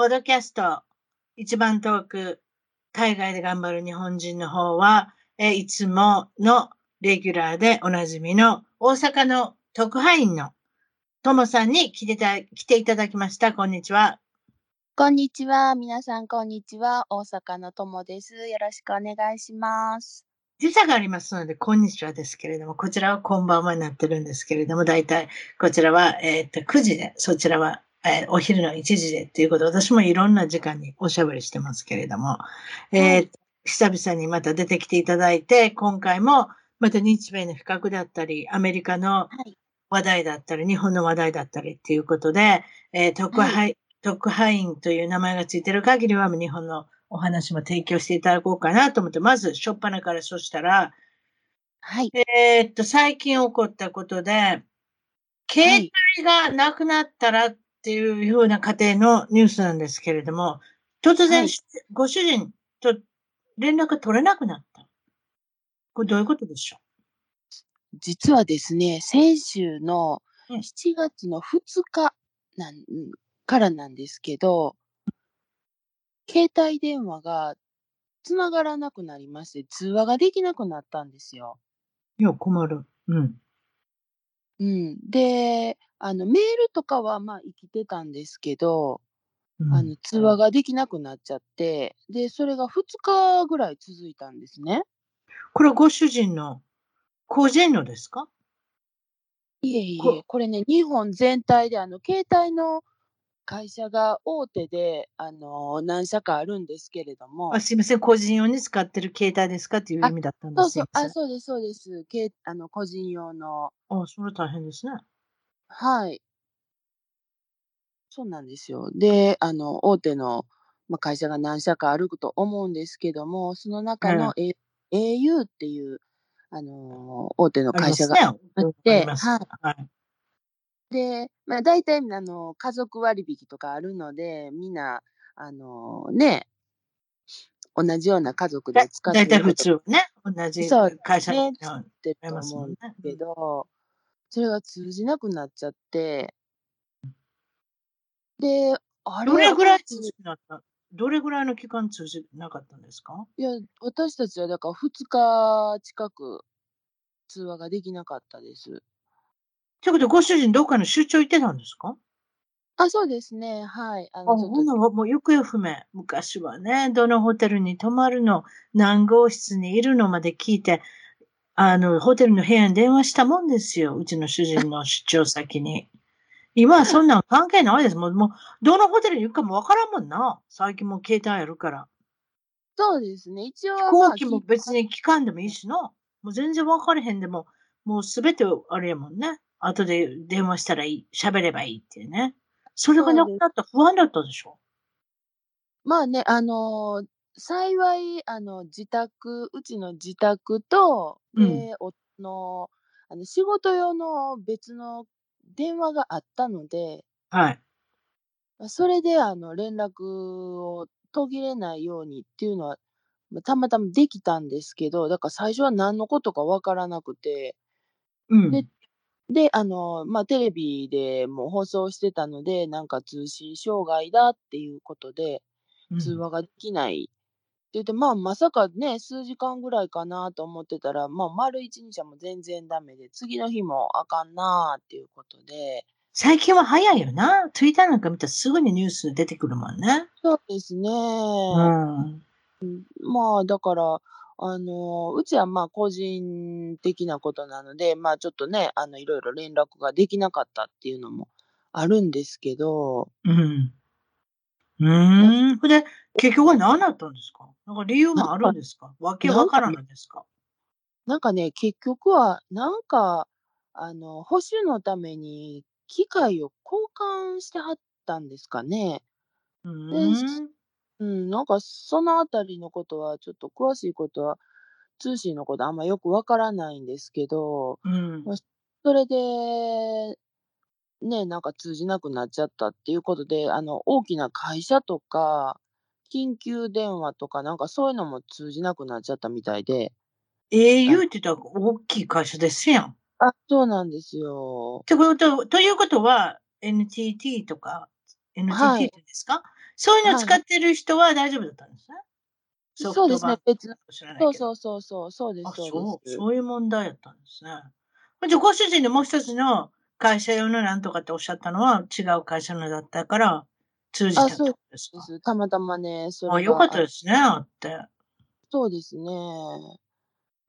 ポッドキャスト、一番遠く、海外で頑張る日本人の方は、えいつものレギュラーでおなじみの大阪の特派員のともさんに来てた来ていただきました。こんにちは。こんにちは。皆さん、こんにちは。大阪のともです。よろしくお願いします。時差がありますので、こんにちはですけれども、こちらはこんばんはになってるんですけれども、だいたいこちらは、えっ、と、9時で、そちらはえー、お昼の1時でっていうこと私もいろんな時間におしゃべりしてますけれども、えー、久々にまた出てきていただいて、今回もまた日米の比較だったり、アメリカの話題だったり、日本の話題だったりっていうことで、えー、特派、はい、特派員という名前がついてる限りは日本のお話も提供していただこうかなと思って、まず、しょっぱなからそしたら、はい。えー、っと、最近起こったことで、携帯がなくなったらっていうような家庭のニュースなんですけれども、突然、はい、ご主人と連絡取れなくなった。これどういうことでしょう？実はですね、先週の7月の2日なんからなんですけど、携帯電話が繋がらなくなりまして、通話ができなくなったんですよ。いや、困る。うん。うん。で、あの、メールとかは、まあ、生きてたんですけど、うあの、通話ができなくなっちゃって、で、それが2日ぐらい続いたんですね。これご主人の個人のですか？いえいえ、これね、日本全体で、あの、携帯の会社が大手で、あの、何社かあるんですけれども。あ、すいません、個人用に使ってる携帯ですかっていう意味だったんですそうそう、あ、そうですそうです。けあの、個人用の。あ、それ大変ですね。はい。そうなんですよ。で、あの、大手の、ま、会社が何社かあると思うんですけども、その中の、え au っていう、あの、大手の会社があって、はい。はい。で、まあ、大体、あの、家族割引とかあるので、みんな、あの、ね、同じような家族で使って大体普通ね、同じ会社ね、使ってると思うんですけど、それが通じなくなっちゃって、で、あれどれぐらい通じなったどれぐらいの期間通じなかったんですか？いや、私たちはだから2日近く通話ができなかったです。ということで、ご主人どっかの出張行ってたんですか？あ、そうですね、はい。ああ、の、ほんなら、もう行方不明。昔はね、どのホテルに泊まるの、何号室にいるのまで聞いて、あの、ホテルの部屋に電話したもんですよ、うちの主人の出張先に。今はそんなん関係ないです。もうもう、どのホテルに行くかもわからんもんな。最近もう携帯あるから。そうですね、一応飛行機も別に聞かんでもいいしな。もう全然分かれへんでも、もうすべてあれやもんね。後で電話したらいい、喋ればいいっていうね。それがなくなった不安だったでしょ？まあね、あの、幸い、あの、自宅うちの自宅と、うん。で、夫の、あの、仕事用の別の電話があったのではい。それで、あの、連絡を途切れないようにっていうのは、ま、たまたまできたんですけど、だから最初は何のことか分からなくて、うでで、あの、ま、テレビでも放送してたので、なんか通信障害だっていうことで、通話ができないって言って、まあ、まさかね、数時間ぐらいかなと思ってたら、ま、丸1日はもう全然ダメで、次の日もあかんなっていうことで。最近は早いよな。Twitter なんか見たらすぐにニュース出てくるもんね。そうですね。うん。うん、まあ、だから、あの、うちはまあ個人的なことなので、まあちょっとね、あの、いろいろ連絡ができなかったっていうのもあるんですけど、うん。うーん。それで、結局は何だったんですか？なんか理由もあるんですか？わけわからないですか？なんかね、結局は、なんか、あの、保守のために機械を交換してはったんですかね。うーん。うん、なんかそのあたりのことは、ちょっと詳しいことは、通信のことあんまよくわからないんですけど、うん。それで、ね、なんか通じなくなっちゃったっていうことで、あの、大きな会社とか、緊急電話とか、なんかそういうのも通じなくなっちゃったみたいで。au って言ったら大きい会社ですやん。っあ、そうなんですよ。てこと、ということは、NTT とか、NTT ですか、そういうのを使ってる人は大丈夫だったんですね。ソそうです。ね別の知らないけどそうそうそうそう、そうですあ、そう？そう、いう問題やったんですね。じゃあ、ご主人のもう一つの会社用のなんとかっておっしゃったのは違う会社のだったから通じたってことですか？ですたまたままね、それが。あ、よかったですね、あって。そうですね。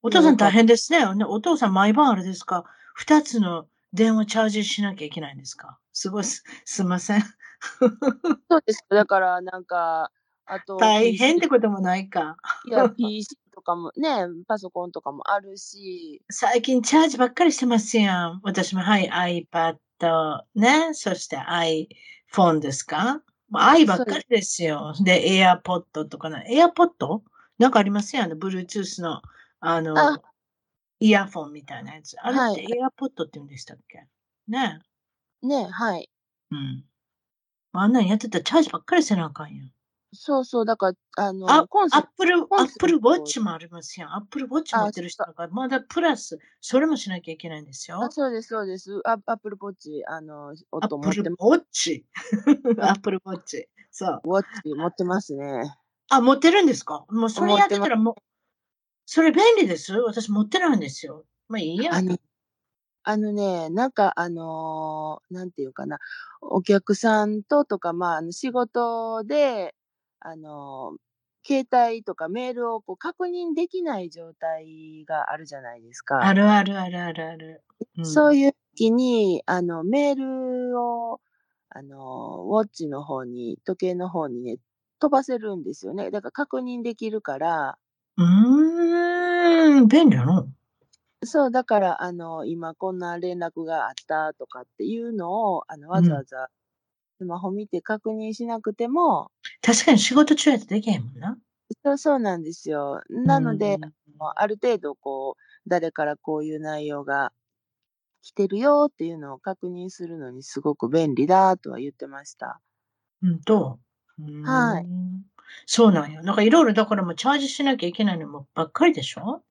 お父さん大変ですね。ねお父さん毎晩あれですか？二つの電話チャージしなきゃいけないんですか？すごいす、すいません。そうです。だから、なんか、あと、大変ってこともないか。いや、PC とかもね、パソコンとかもあるし、最近チャージばっかりしてますやん。私も、はい、iPad、ね。そして iPhone ですか？もう i ばっかりですよ。で、AirPod とかな。AirPod? なんかありますやん。Bluetooth の、あの、あイヤフォンみたいなやつ。あれはいって AirPod って言うんでしたっけ？ね。ね、はい。うん。あんなんやってたらチャージばっかりせなあかんやん。そうそう、だから、あの、あ、コンセアップル、アップルウォッチもありますやん。アップルウォッチ持ってる人あだから、まだプラス、それもしなきゃいけないんですよ。あそうです、そうです。アアップルポッチ、あの、ア音持ってップルウォッチ。アップルウォッチ。そう。ウォッチ持ってますね。あ、持ってるんですか？もうそれやって持ってたらもう、それ便利です。私持ってないんですよ。まあいいや。あの、あのね、なんか、あのーなんていうかな、お客さんととか、まあ、あの仕事で、あのー携帯とかメールをこう確認できない状態があるじゃないですか。あるあるあるあるある。うんそういう時に、あの、メールを、あの、ウォッチの方に、時計の方にね、飛ばせるんですよね。だから確認できるから、うーん、便利やの。そう、だから、あの、今こんな連絡があったとかっていうのを、あの、わざわざスマホ見て確認しなくても、確かに仕事中やとできへんもんな。そう、そうなんですよ。なので、うんもうある程度、こう、誰からこういう内容が来てるよっていうのを確認するのにすごく便利だとは言ってました。うんと。うーんはい。そうなんよ。なんかいろいろだからもうチャージしなきゃいけないのもばっかりでしょ？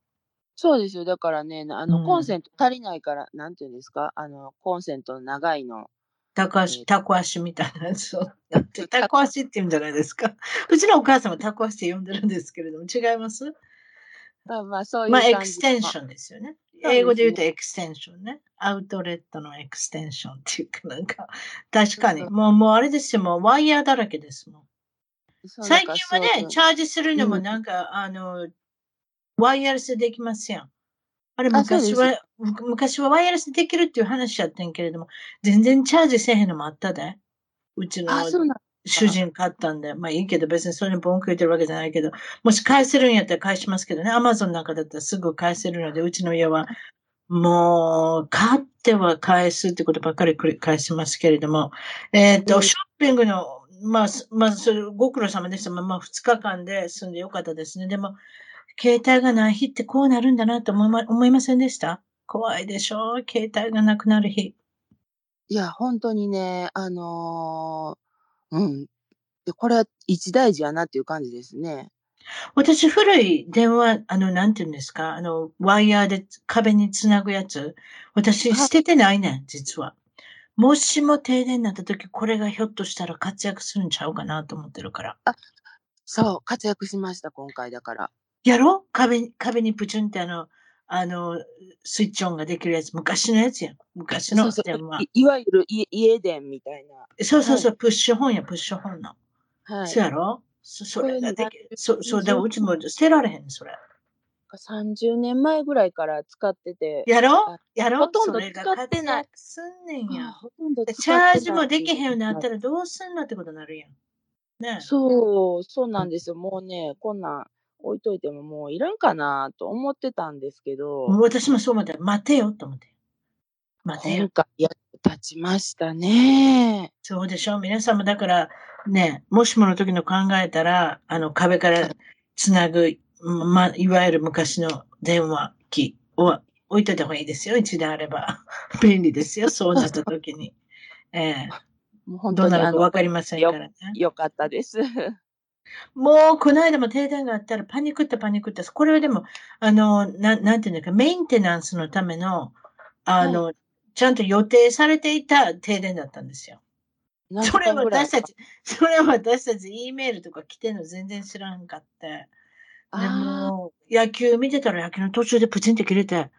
そうですよ。だからね、あの、うんコンセント足りないから、なんていうんですかあの、コンセントの長いの。タコ足、えータコ足みたいなやつをタコ足って言うんじゃないですか。うちのお母さんもタコ足って呼んでるんですけれども、違います？まあまあ、そういうまあ、感じ extension ですよね。そうですね英語で言うと extension ね。 outlet の extension っていうかなんか、確かに。もう、もうあれですよ、もうワイヤーだらけですもん。そう最近はね、チャージするのもうんなんか、あの、ワイヤレスでできますやん。あれ昔は、む昔はワイヤレスでできるっていう話やってんけれども、全然チャージせえへんのもあったで。うちの主人買ったんで、まあいいけど別にそれに文句言ってるわけじゃないけど、もし返せるんやったら返しますけどね、アマゾンなんかだったらすぐ返せるので、うちの家はもう、買っては返すってことばっかり繰り返しますけれども、えっ、と、うんショッピングの、まあ、すまあ、それ、ご苦労様でした。まあ、まあ、2日間で済んでよかったですね。でも、携帯がない日ってこうなるんだなと思いま、思いませんでした？怖いでしょ？携帯がなくなる日。いや、本当にね、あのーうん。でこれは一大事やなっていう感じですね。私、古い電話、あの、なんて言うんですか？あの、ワイヤーで壁につなぐやつ。私、はい捨ててないねん、実は。もしも停電になった時、これがひょっとしたら活躍するんちゃうかなと思ってるから。そう、活躍しました、今回だから。やろ？壁に、壁にプチュンってあの、あの、スイッチオンができるやつ。昔のやつやん。昔のそうそうい。いわゆる家家電みたいな。そうそうそう、プッシュ本や、プッシュ本の。はい。そうやろ？そそれができる。そう、そう、だからうちも捨てられへん、それ。30年前ぐらいから使ってて。やろ？あやろ？ほとんど使ってないすんねんや。ほとんど使ってチないャージもできへんようになったらどうすんのってことになるやん。ねそう、そうなんですよ。もうね、こんなん置いといてももういらんかなと思ってたんですけど、私もそう思った。待てよと思って。待てよ今。回やっと立ちましたね。そうでしょ皆さんもだから、ね、もしもの時の考えたら、あの壁からつなぐ、ま、いわゆる昔の電話機を置いといた方がいいですよ。一台あれば。便利ですよ。そうなった時に。ええ もう本どうなるかわかりませんからね。よかったです。もう、この間も停電があったらパニックってパニックって、これはでも、あの、ななんていうんだか、メインテナンスのための、あの、ちゃんと予定されていた停電だったんですよ。それは私たち、それは私たち E メールとか来てんの全然知らんかって。であも、野球見てたら野球の途中でプチンって切れて、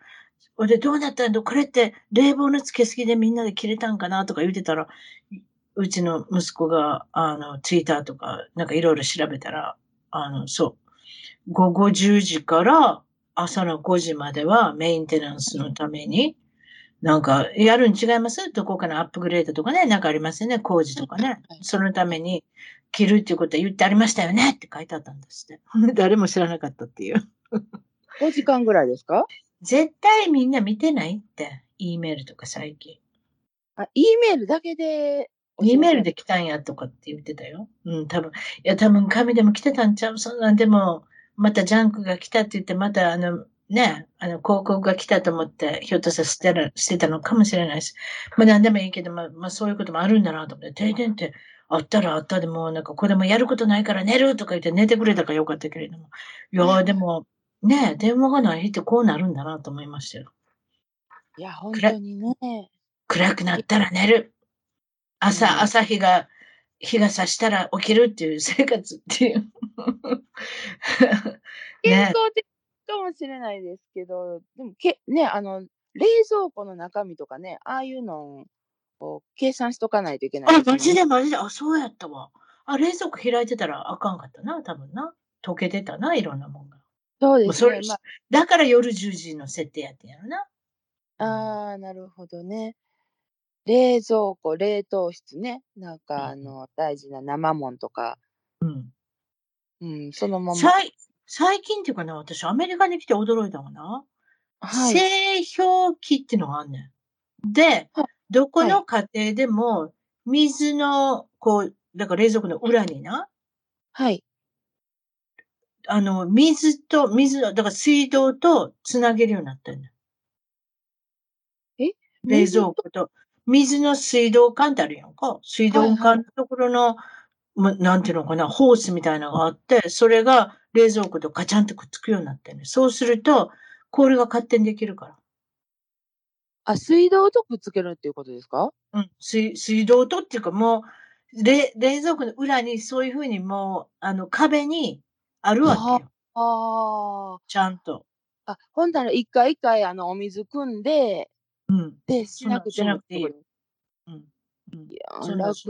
で、どうなったんだこれって冷房のつけすぎでみんなで切れたんかなとか言ってたら、うちの息子が、あの、ツイッターとか、なんかいろいろ調べたら、あの、そう。午後10時から朝の5時まではメインテナンスのために、なんか、やるに違います？どこかのアップグレードとかね、なんかありますよね、工事とかねはい。そのために、切るっていうことは言ってありましたよね？って書いてあったんですって。誰も知らなかったっていう。5時間ぐらいですか？絶対みんな見てないって。E メールとか最近。あ、E メールだけで、E メールで来たんやとかって言ってたよ。うん、多分。いや、多分紙でも来てたんちゃう？そんなんでも、またジャンクが来たって言って、またあの、ね、あの、広告が来たと思って、ひょっとしたら捨てらしてたのかもしれないし。まあ何でもいいけど、まあ、まあそういうこともあるんだなと思って、停電ってあったらあったでも、なんかこれもやることないから寝るとか言って寝てくれたからよかったけれども。いやーでも、ね、電話がない日ってこうなるんだなと思いましたよ。いや、本当にね。暗くなったら寝る。朝、うん朝日が、日が差したら起きるっていう生活っていう。ね健康的かもしれないですけど、でもけ、ね、あの、冷蔵庫の中身とかね、ああいうのを計算しとかないといけないねマジでマジで。あ、そうやったわ。あ、冷蔵庫開いてたらあかんかったな、多分な。溶けてたな、いろんなもんが。そうですね。まだから夜10時の設定やってんやろな。あ、あーなるほどね。冷蔵庫、冷凍室ね。なんか、あうんの、大事な生もんとか、うん。うん、そのまま。最最近っていうかな、私アメリカに来て驚いたわな。はい。製氷機っていうのがあんねん。では、どこの家庭でも、水の、こう、だから冷蔵庫の裏にな、はい。あの、水と、水の、だから水道とつなげるようになったんだ。え？冷蔵庫と。水の水道管ってあるやんか。水道管のところの、ま、なんていうのかな、ホースみたいなのがあって、それが冷蔵庫とガチャンってくっつくようになってるね。そうすると、氷が勝手にできるから。あ、水道とくっつけるっていうことですか？うん、水、水道とっていうかもう、冷、冷蔵庫の裏にそういうふうにもう、あの、壁にあるわけよ。あちゃんと。あ。あ、ほんなら一回一回、あの、お水汲んで、うん。で、しなくてしなくていいもってこうん。うんといや楽ち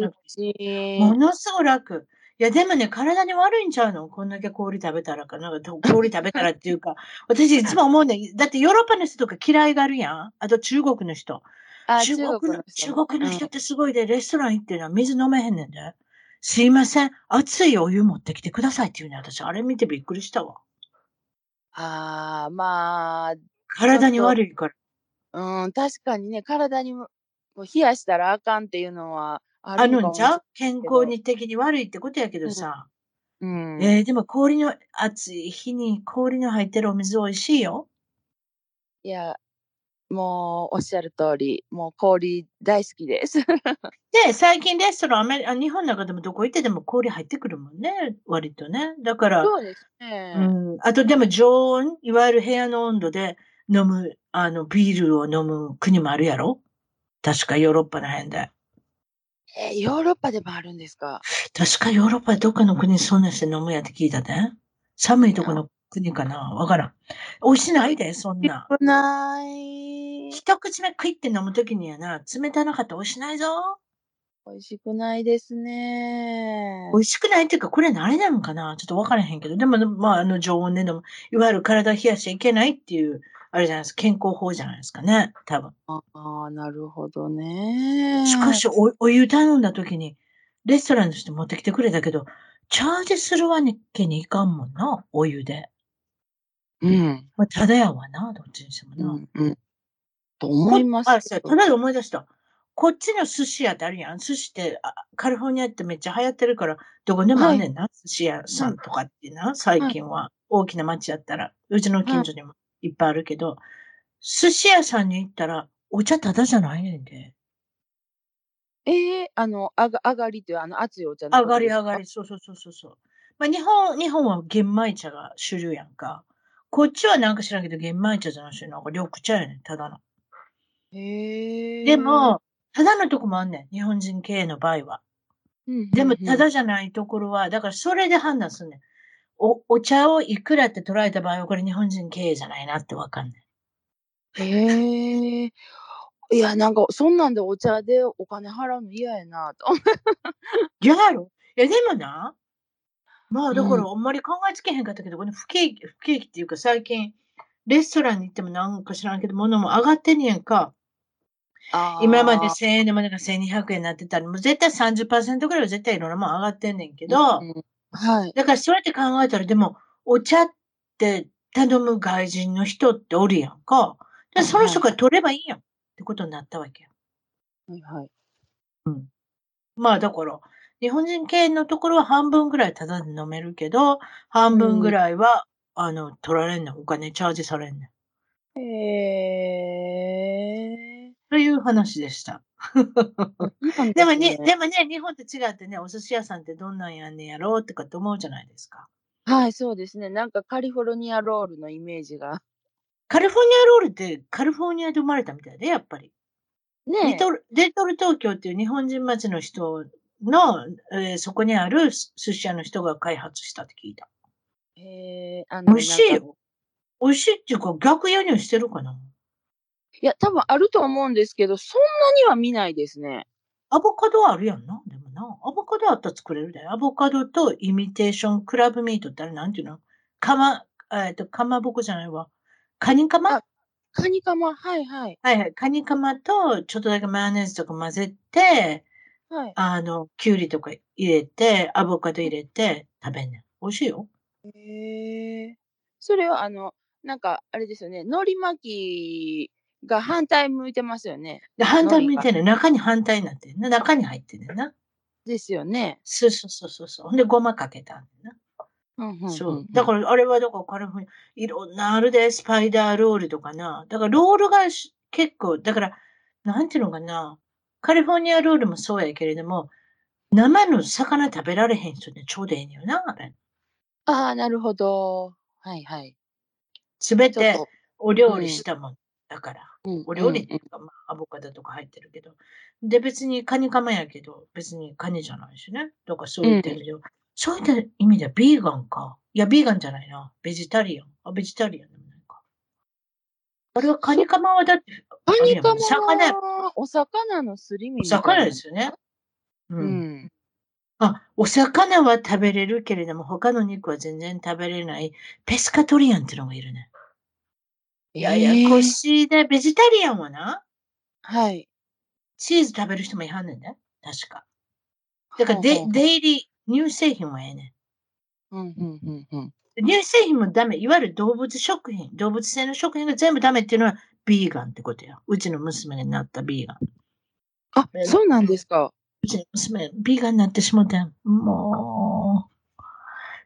ものすごく楽。いや、でもね、体に悪いんちゃうの？こんだけ氷食べたらかなんか、氷食べたらっていうか、私いつも思うね。だってヨーロッパの人とか嫌いがあるやん。あと中国の人。あ、中中国国の中。国の人ってすごいで、レストラン行ってるのは水飲めへんねんで。すいません。熱いお湯持ってきてくださいって言うね。私、あれ見てびっくりしたわ。ああ、まあ、体に悪いから。うん、確かにね、体にも冷やしたらあかんっていうのはああるのかもるんちゃう？健康に的に悪いってことやけどさ。うん。えー、でも氷の、暑い日に氷の入ってるお水美味しいよ。いや、もうおっしゃる通り、もう氷大好きです。で、最近レストランアメリあ、日本の中でもどこ行ってでも氷入ってくるもんね。割とね。だから、そうですね。うん。あとでも常温、いわゆる部屋の温度で飲む、あの、ビールを飲む国もあるやろ？確かヨーロッパの辺で。え、ヨーロッパでもあるんですか？確かヨーロッパでどっかの国にそんなして飲むやって聞いたね。寒いとこの国かな？わからん。美味しないで、そんな。少ない。一口目クイって飲むときにはな、冷たなかったら美味しないぞ。美味しくないですね。美味しくないっていうか、これ何なのかな？ちょっとわからへんけど。でも、まあ、あの、常温ででも、いわゆる体冷やしちゃいけないっていう、あれじゃないですか。健康法じゃないですかね。多分。ああ、なるほどね。しかし、お、お湯頼んだ時に、レストランとして持ってきてくれたけど、チャージするわけにいかんもんな。お湯で。うん。まあ、ただやわな。どっちにしてもな。うん、うん。と思いますこあ、そうけどただで思い出した。こっちの寿司屋ってあるやん。寿司って、あカリフォルニアってめっちゃ流行ってるから、どこでもあんねんな。寿司屋さんとかってな、最近は。大きな町やったら、うちの近所にもいっぱいあるけど、寿司屋さんに行ったら、お茶ただじゃないねんで。ええあの、あが、上がりっていう、あの、熱いお茶の上がり上がり、そうそうそうそうそう。まあ、日本、日本は玄米茶が主流やんか。こっちはなんか知らんけど、玄米茶じゃなしになんか緑茶やねん、ただの。へえ。でも、ただのとこもあんねん、日本人経営の場合は。うん、でも、うんただじゃないところは、だからそれで判断すんねん。お、お茶をいくらって捉えた場合は、これ日本人経営じゃないなってわかんねん。へえ。いや、なんか、そんなんでお茶でお金払うの嫌やなと。嫌やろ？いや、でもな、まあ、だから、うんあんまり考えつけへんかったけど、この不景気、不景気っていうか、最近、レストランに行ってもなんか知らんけど、物も上がってんねやんか。今まで1000円でもなんか1200円になってたら、もう絶対30%ぐらいは絶対いろんなもん上がってんねんけど、うんはい。だからそうやって考えたら、でも、お茶って頼む外人の人っておるやんか。でその人から取ればいいやんってことになったわけよ。はいはい。まあだから、日本人系のところは半分ぐらいタダで飲めるけど、半分ぐらいは、あの、取られんねん。お金チャージされんねん。へえ。という話でした。ででもね、でもね、日本と違ってね、お寿司屋さんってどんなんやんねやろうとかって思うじゃないですか。はい、そうですね。なんかカリフォルニアロールのイメージが。カリフォルニアロールってカリフォルニアで生まれたみたいで、やっぱり。リねトル、レトル東京っていう日本人町の人の、えーそこにある寿司屋の人が開発したって聞いた。え。へえ。あの美味しいよ。美味しいっていうか逆輸入してるかないや、多分あると思うんですけど、そんなには見ないですね。アボカドはあるやんな？でもな。アボカドあったら作れるで。アボカドとイミテーションクラブミートってあれなんていうの？かま、えっと、かまぼこじゃないわ。カニカマ？あカニカマ、はいはい。はいはい。カニカマとちょっとだけマヨネーズとか混ぜて、はい。あの、キュウリとか入れて、アボカド入れて食べんねん。美味しいよ。へえ。それは、あの、なんか、あれですよね。海苔巻きが反対向いてますよね。で、反対向いてんねん。中に反対になってんねんな。中に入ってんねんな。ですよね。そうそうそうそうそう。ほんで、ごまかけたんねんな。うんうんそう。だから、あれは、だから、カリフォルニア、いろんなあるで、スパイダーロールとかな。だから、ロールがし結構、だから、なんていうのかな。カリフォルニアロールもそうやけれども、生の魚食べられへん人にちょうどええよな、あれ。ああ、なるほど。はいはい。すべてお料理したもん。だから。うんお料理っていうか、まあ、アボカドとか入ってるけど。で、別にカニカマやけど、別にカニじゃないしね。とかそういった意味では、そういった意味ではビーガンか。いや、ビーガンじゃないな。ベジタリアン。あ、ベジタリアンでもないか。あれはカニカマはだって、カニカマはお魚のすり身お魚ですよね。う。うんん。あ、お魚は食べれるけれども、他の肉は全然食べれない。ペスカトリアンってのがいるね。いや、ややこしいね。ベジタリアンはな、はい。チーズ食べる人もいはんねんね。確か。だからデ、ほうほうほうデイリー、乳製品はええねうんうんうんうん。ん。乳製品もダメ。いわゆる動物食品、動物性の食品が全部ダメっていうのは、ビーガンってことや。うちの娘になったビーガン。あ、そうなんですか。うちの娘、ビーガンになってしもたん。もう、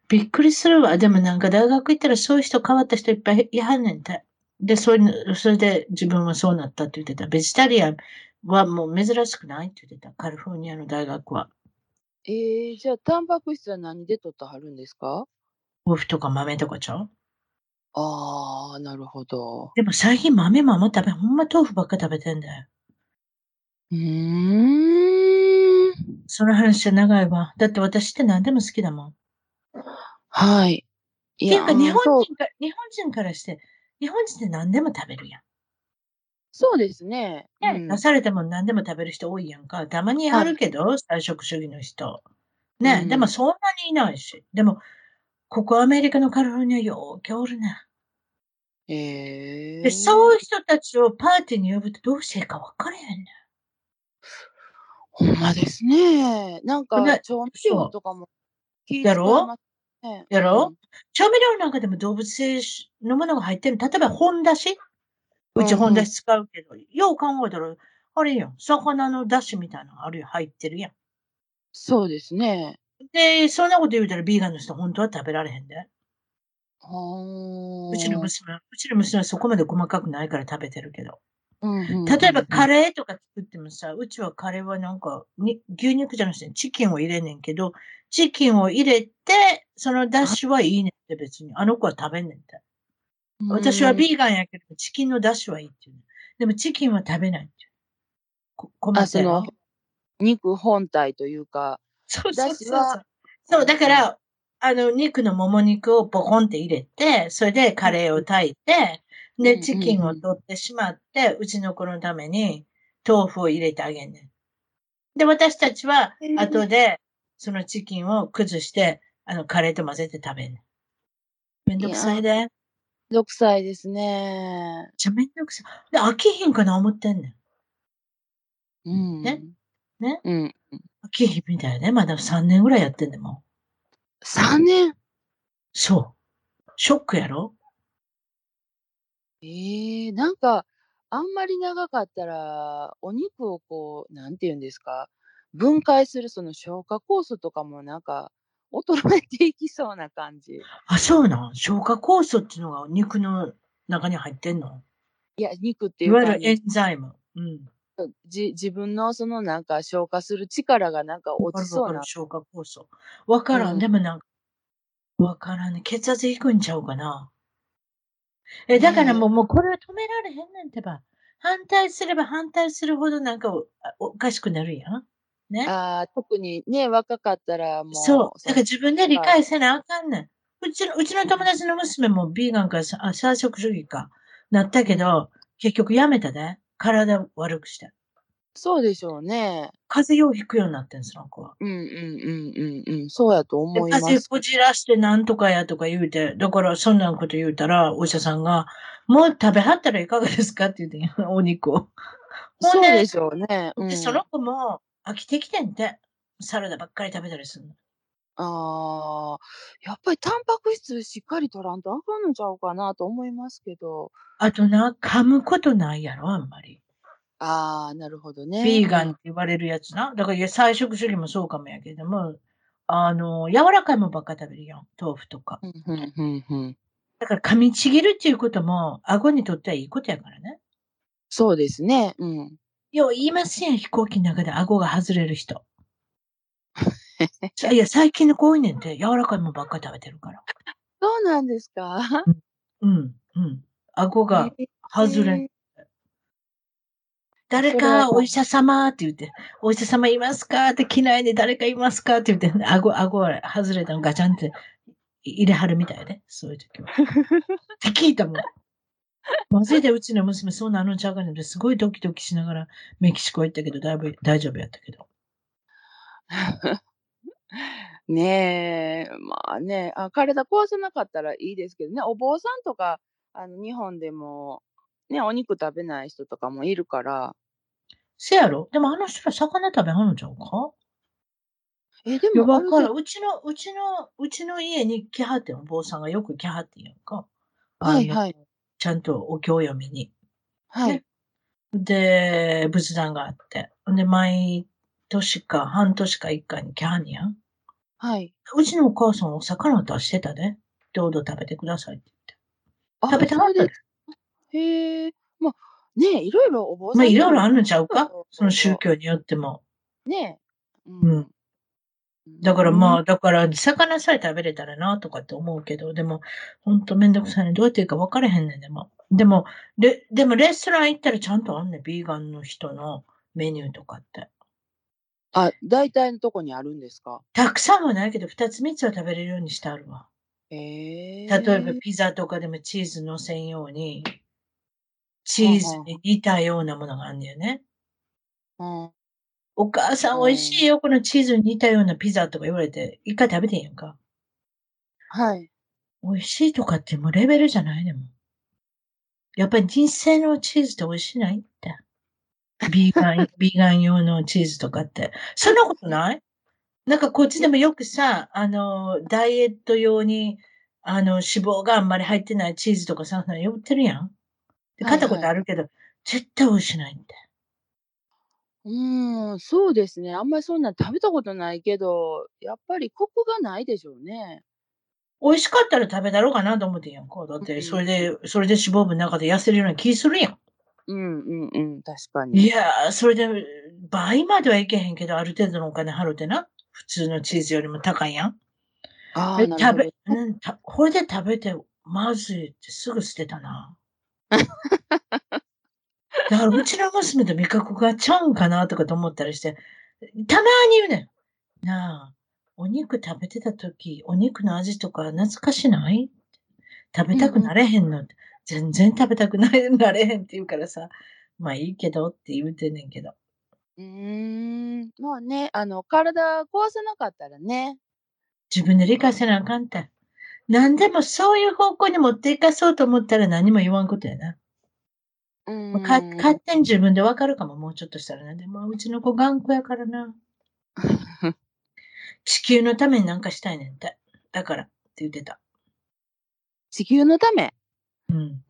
びっくりするわ。でもなんか大学行ったらそういう人変わった人いっぱいいはんねんて。で、そういうの、それで自分はそうなったって言ってた。ベジタリアンはもう珍しくないって言ってた。カリフォルニアの大学は。えー、じゃあ、タンパク質は何で取ってはるんですか？豆腐とか豆とかちゃう？ああ、なるほど。でも最近豆もあんま食べ、ほんま豆腐ばっか食べてんだよ。うーん。その話は長いわ。だって私って何でも好きだもん。っはい。いていうか日本人か、日本人からして、日本人って何でも食べるやん。そうですね。うね、ん。出されたもん何でも食べる人多いやんか。たまにあるけど、菜食主義の人。ね、うんでもそんなにいないし。でも、ここアメリカのカリフォルニアようけおるね。へえ。で、そういう人たちをパーティーに呼ぶとどうしていいか分からへんねほんまですね。なんかね、調味料とかも気やろやろ？調味料なんかでも動物性のものが入ってる。例えば本だし？うちうんうん本だし使うけど、よう考えたら、あれやん、魚のだしみたいなのあるよ、入ってるやん。そうですね。で、そんなこと言うたらビーガンの人本当は食べられへんで。はうちの娘は、うちの娘はそこまで細かくないから食べてるけど。娘例えばカレレーとか作ってもさ、うちはカレーはなんか、に牛肉じゃなくてチキンを入れんねんけど、チキンを入れて、そのダッシュはいいねんって別に。あの子は食べんねんって。私はビーガンやけど、チキンのダッシュはいいって言う。でもチキンは食べないって言う。こ困あ、ってるその、肉本体というか、そうそうそうそうは。そう、だから、あの、肉のもも肉をポコンって入れて、それでカレーを炊いて、で、うんチキンを取ってしまって、うちの子のために豆腐を入れてあげんねん。で、私たちは後で、そのチキンを崩して、あの、カレーと混ぜて食べんねん。めんどくさいで。めっ6歳ですね。ちゃめんどくさい。で、飽きひんかな思ってんねん。うん。ね？ね？うん。飽きひんみたいね。まだ3年ぐらいやってんねんもん。3年そう。ショックやろ？ええなんか、あんまり長かったら、お肉をこう、なんて言うんですか、分解するその消化酵素とかもなんか、衰えていきそうな感じ。あ、そうなん？消化酵素っていうのが肉の中に入ってんの？いや、肉っていうか、いわゆるエンザイム。うん。じ自分のそのなんか消化する力がなんか落ちそうな。消化酵素。わからん。うんでもなんか、わからんね。血圧いくんちゃうかな。え、だからもう、もうこれは止められへんねんてば。反対すれば反対するほどなんかおおかしくなるやん。ね。ああ、特にね、若かったらもう。そう。だから自分で理は解せなあかんねん。うちの、うちの友達の娘もビーガンか、さあ、菜食主義か、なったけど、結局やめたで。体悪くして。そうでしょうね。風邪をひくようになってんその子は。うんうんうんうんうん。そうやとで思います。風邪こじらしてなんとかやとか言うて、だからそんなこと言うたら、お医者さんが、もう食べはったらいかがですか？って言うてんお肉を。そうででしょうね。うん、でその子も飽きてきてんて。サラダばっかり食べたりするの。ああ、やっぱりタンパク質しっかり取らんとあかんのちゃうかなと思いますけど。あとな、噛むことないやろ、あんまり。ああ、なるほどね。ビーガンって言われるやつな。だから、いや菜食主義もそうかもやけども、あの、柔らかいもんばっか食べるやん。豆腐とか。だから噛みちぎるっていうことも、顎にとってはいいことやからね。そうですね。うん。よう言いますやん、飛行機の中で顎が外れる人。いや、最近の子多いねんて、柔らかいもんばっかり食べてるから。そうなんですか？うん、うん。顎が外れん。えー誰かお医者様って言って、お医者様いますか？って嫌いで誰かいますか？って言って、顎、顎は外れたのガチャンって入れはるみたいで、そういう時は。って聞いたもん。マジでうちの娘そうなのちゃうかねってすごいドキドキしながらメキシコ行ったけど、だいぶ大丈夫やったけど。ねえ、まあね、あ、体壊さなかったらいいですけどね、お坊さんとか、あの、日本でも、ね、お肉食べない人とかもいるから。せやろ？でもあの人ら魚食べはんのちゃうか？え、でも、わからん。うちの、うちの、うちの家に来はってんお坊さんがよく来はってんやんか。はいはい。ちゃんとお経読みに。はいね。で、仏壇があって。で、毎年か半年か一回に来はんねやん。はい。うちのお母さんお魚出してたで。どうぞ食べてくださいってあ言って。食べてはったで。へえ。まあ、ねいろいろお坊さん。まあ、いろいろあるんちゃうか？その宗教によっても。ねうん。だからまあ、あ、だから、魚さえ食べれたらなとかって思うけど、でも、ほんとめんどくさいね。どうやっていいか分からへんねん、でも。でも、レ、でもレストラン行ったらちゃんとあんねん、ビーガンの人のメニューとかって。あ、大体のとこにあるんですか？たくさんはないけど、二つ三つは食べれるようにしてあるわ。へえ。例えばピザとかでもチーズ乗せんように、チーズに似たようなものがあるんだよね。うん。お母さん美味しいよ、このチーズに似たようなピザとか言われて、一回食べてんやんか。はい。美味しいとかってもうレベルじゃないでも。やっぱり人生のチーズって美味しないって。ビーガン、ビーガン用のチーズとかって。そんなことない？なんかこっちでもよくさ、あの、ダイエット用に、あの、脂肪があんまり入ってないチーズとかさ、売ってるやん。で、買ったことあるけど、絶対美味しないんだよ。うーん、そうですね。あんまりそんなん食べたことないけど、やっぱりコクがないでしょうね。美味しかったら食べだろうかなと思ってんやんか。だって、それで、それで脂肪分の中で痩せるような気するやん。うんうんうん、確かいに。やー、それで、倍まではいけへんけど、ある程度のお金払うてな。普通のチーズよりも高いやん。ああ、なるで食べほど。、うん、た、これで食べて、まずいってすぐ捨てたな。だから、うちの娘と味覚がちゃうんかなとかと思ったりして、たまに言うねん。なあ、お肉食べてた時、お肉の味とか懐かしない？食べたくなれへんの？って、全然食べたくなれなれへんって言うからさ、まあいいけどって言うてんねんけど。うーん、まあね、あの、体壊さなかったらね。自分で理解せなあかんて。何でもそういう方向に持っていかそうと思ったら何も言わんことやな。うもうか。勝手に自分でわかるかも、もうちょっとしたらな。でも、うちの子頑固やからな。地球のためになんかしたいねんて。だからって言ってた。地球のため？うん。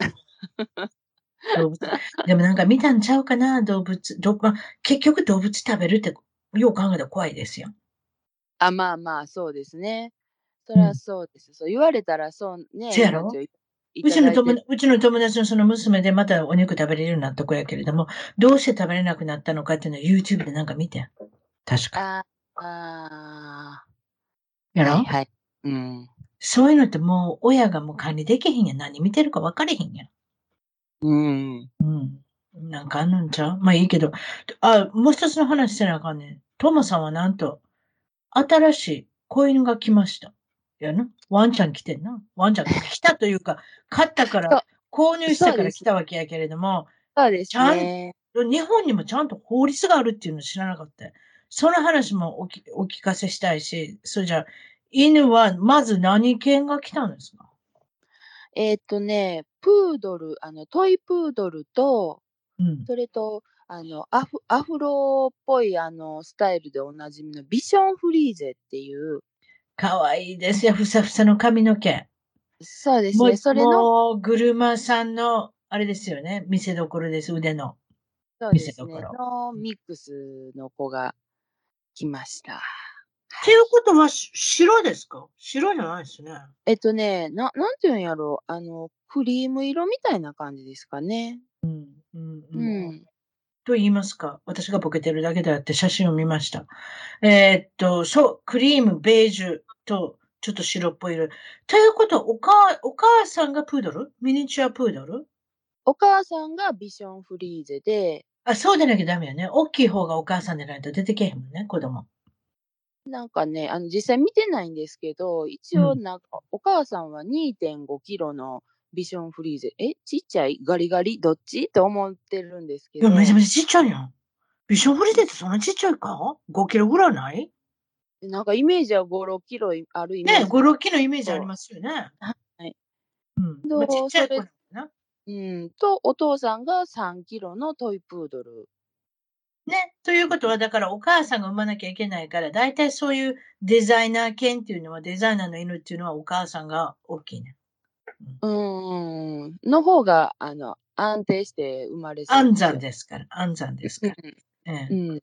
動物。でもなんか見たんちゃうかな、動物。どまあ、結局動物食べるって、よう考えたら怖いですよ。あ、まあまあ、そうですね。そうりゃん。そうです。そう言われたらそうね、せやろ？うちの友うちの友達のその娘でまたお肉食べれるようになった子やけれども、どうして食べれなくなったのかっていうのは YouTube でなんか見てん。確か。ああやろ、はいはい。うん。そういうのってもう親がもう管理できへんやん。何見てるか分かれへんやん。うん。うん。なんかあんのんちゃう？まあいいけど。あ、もう一つの話してなあかんねん。トモさんはなんと、新しい子犬が来ました。やな。ワンちゃん来てんな。ワンちゃん来たというか、買ったから、購入したから来たわけやけれども、そうですちゃんね。日本にもちゃんと法律があるっていうの知らなかった。その話もおきお聞かせしたいし、それじゃあ、犬はまず何犬が来たんですか？えーっとね、プードル、あの、トイプードルと、うん。それと、あの、アフアフロっぽい、あの、スタイルでおなじみのビションフリーゼっていう、かわいいですよ、ふさふさの髪の毛。そうですね、それの、もう、車さんの、あれですよね、見せどころです、腕の。そうですね、見せ所のミックスの子が来ました。っていうことは、し白ですか？白じゃないですね。えっとね、な、なんていうんやろう、あの、クリーム色みたいな感じですかね。うん、うん、ううん。ん。と言いますか、私がボケてるだけであって写真を見ました。えーっと、そう、クリーム、ベージュと、ちょっと白っぽい色。ということは、お母、お母さんがプードル？ミニチュアプードル？お母さんがビションフリーゼで、あ、そうでなきゃダメよね。大きい方がお母さんでないと出てけへんもんね、子供。なんかね、あの、実際見てないんですけど、一応なんか、お母さんは2.5キロのビションフリーゼ。えちっちゃい？ガリガリ？どっち？と思ってるんですけどいや、。めちゃめちゃちっちゃいやん。ビションフリーゼってそんなちっちゃいか ?5 キロぐらいない？なんかイメージは5、6キロあるイメージ。ね、5、6キロイメージありますよね。はい。うん。どう？まあ、ちっちゃい子。うん。と、お父さんが3キロのトイプードル。ね。ということは、だからお母さんが産まなきゃいけないから、だいたいそういうデザイナー犬っていうのは、デザイナーの犬っていうのはお母さんが大きいね。うーん。の方が、あの、安定して生まれそう安産すですから、安産ですから。うん。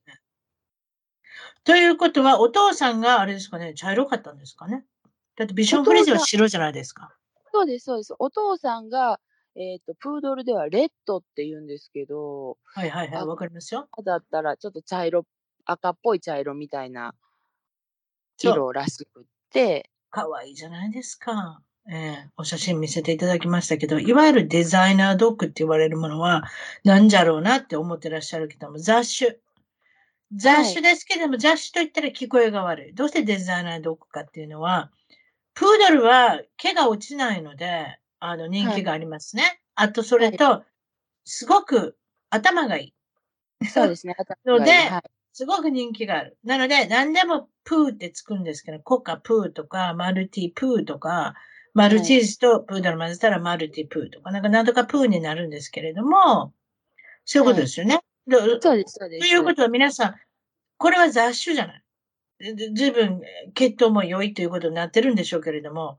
ということは、お父さんがあれですかね、茶色かったんですかね。だってビションフリーゼは白じゃないですか。そうです、そうです。お父さんが、えっ、と、プードルではレッドって言うんですけど、はいはいはい、あわかりますよ。だったらちょっと茶色、赤っぽい茶色みたいな色らしくって、かわいいじゃないですか。ええお写真見せていただきましたけど、いわゆるデザイナードッグって言われるものは、なんじゃろうなって思ってらっしゃるけども、雑種。雑種ですけども、雑種と言ったら聞こえが悪い。どうしてデザイナードッグかっていうのは、プードルは毛が落ちないので、あの、人気がありますね。あと、それと、すごく頭がいい。そうですね。のではい。すごく人気がある。なので、何でもプーってつくんですけど、コカプーとか、マルティプーとか、マルチーズとプードル混ぜたらマルティプーとか、なんかなんとかプーになるんですけれども、そういうことですよね。でそうです、そうです。ということは皆さん、これは雑種じゃない。ずずいぶん血統も良いということになってるんでしょうけれども、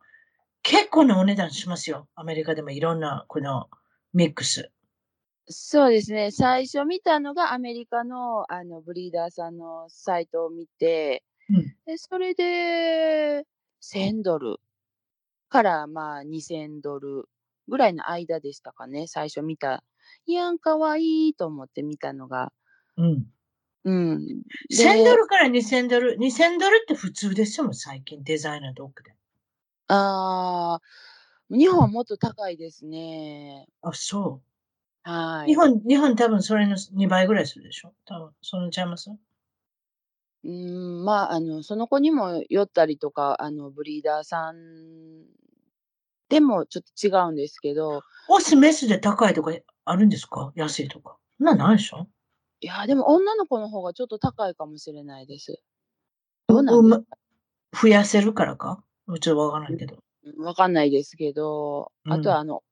結構なお値段しますよ。アメリカでもいろんなこのミックス。そうですね。最初見たのがアメリカのあのブリーダーさんのサイトを見て、うんでそれで1000ドルからまあ2000ドルぐらいの間でしたかね。最初見た。いやん、かわいいと思って見たのが。うん。うん。で1000ドルから2000ドル。2000ドルって普通ですよ、最近。デザイナードッグで。ああ、日本はもっと高いですね。あ、そはう。日い。本、日本多分それの2倍ぐらいするでしょ？多分、そのちゃいます？うん、まあ、あの、その子にもよったりとか、あの、ブリーダーさんでもちょっと違うんですけど、オス、メスで高いとかあるんですか？安いとか。そんなんないでしょ？いや、でも女の子の方がちょっと高いかもしれないです。どうなんですか？増やせるからか？ちょっとわからないけど。うんわかんないですけど、あうんとはあの、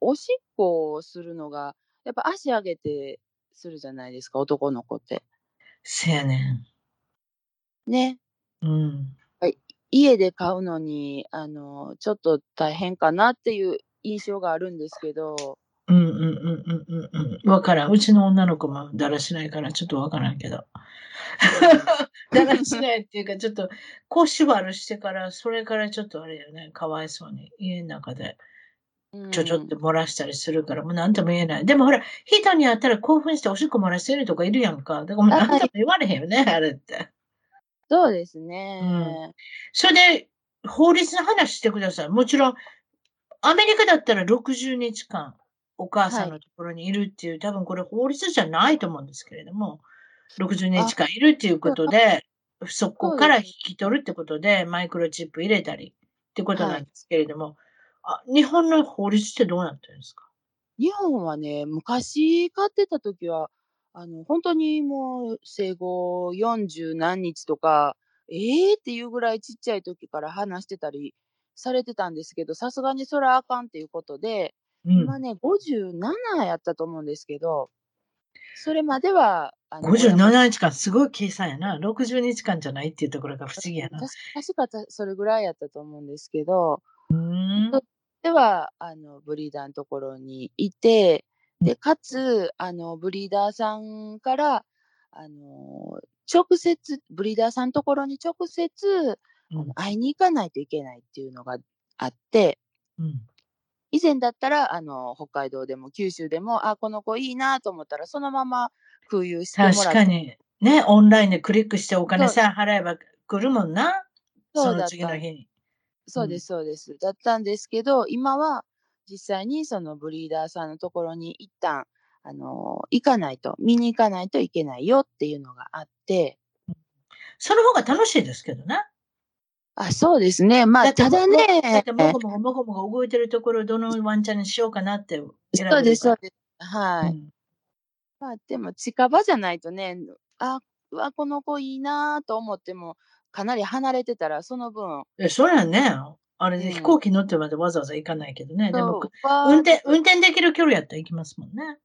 おしっこをするのが、やっぱ足上げてするじゃないですか、男の子って。せやねね。ん。うん。家で買うのに、あの、ちょっと大変かなっていう印象があるんですけど、うんうんうんうんうんうん。わからん。うちの女の子もだらしないからちょっとわからんけど。だらしないっていうか、ちょっと腰悪してから、それからちょっとあれよね、かわいそうに家の中でうんちょちょって漏らしたりするから、もうなんとも言えない。でもほら、人に会ったら興奮しておしっこ漏らしてるとかいるやんか。だからもうなんとも言われへんよね、あれって。そうですね。それで、法律の話してください。もちろん、アメリカだったら60日間、お母さんのところにいるっていう、多分これ法律じゃないと思うんですけれども、60日間いるっていうことで、そこから引き取るってことで、マイクロチップ入れたりってことなんですけれども、あ日本の法律ってどうなってるんですか？日本はね、昔買ってた時は、あの、本当にもう生後40何日とか、ええ？っていうぐらいちっちゃい時から話してたりされてたんですけど、さすがにそれはあかんっていうことで、うん今。ね、57やったと思うんですけど、それまでは、あの57日間、すごい計算やな。60日間じゃないっていうところが不思議やな。確確かたそれぐらいやったと思うんですけど、うーん。では、あの、ブリーダーのところにいて、うで、かつ、あの、ブリーダーさんから、あの、直接、ブリーダーさんのところに直接、あうんの会いに行かないといけないっていうのがあって、うん以前だったら、あの、北海道でも九州でも、あ、この子いいなと思ったら、そのまま空輸してもらって。確かに。ね、オンラインでクリックしてお金さえ払えば来るもんな。その次の日に。そうです、そうです。だったんですけど、今は実際にそのブリーダーさんのところに一旦、あの行かないと、見に行かないといけないよっていうのがあって、その方が楽しいですけどね。あ、そうですね。まあ、ただだねっ、て、もごもごもごもご動いてるところをどのワンちゃんにしようかなって。そうです、そうです。はい。うんまあ、でも近場じゃないとね、あ、うわ、この子いいなと思っても、かなり離れてたら、その分、え、そりゃね、あれでうん。飛行機乗ってまでわざわざ行かないけどね。でも運転、運転できる距離やったら行きますもんね。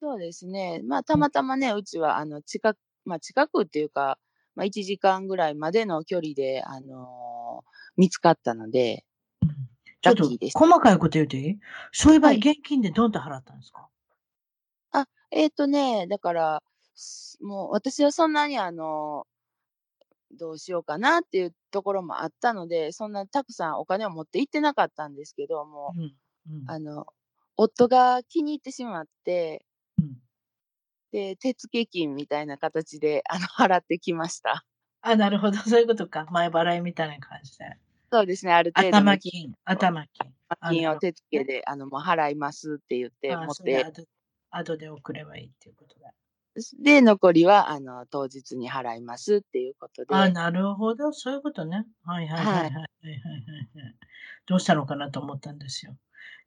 そうですね。まあ、たまたまね、うちは、あの、近く、まあ、近くっていうか、まあ、1時間ぐらいまでの距離で、あのー見つかったので、うん。ちょっと細かいこと言うていい？そういう場合、はい。現金でどんと払ったんですか？えっ、とね、だから、すもう私はそんなにあの、どうしようかなっていうところもあったので、そんなたくさんお金を持って行ってなかったんですけども、うん。うんあの、夫が気に入ってしまって、うんで、手付金みたいな形で、あの、払ってきました。あ、なるほど。そういうことか。前払いみたいな感じで。そうですね、ある程度の頭金、頭金。金を手付けで、あの、もう払いますって言ってあ持って、それ後後で送ればいいっていうことだ。で、残りは、あの、当日に払いますっていうことで、あ、なるほど。そういうことね。はいはいはいはいはいはいはい。どうしたのかなと思ったんですよ。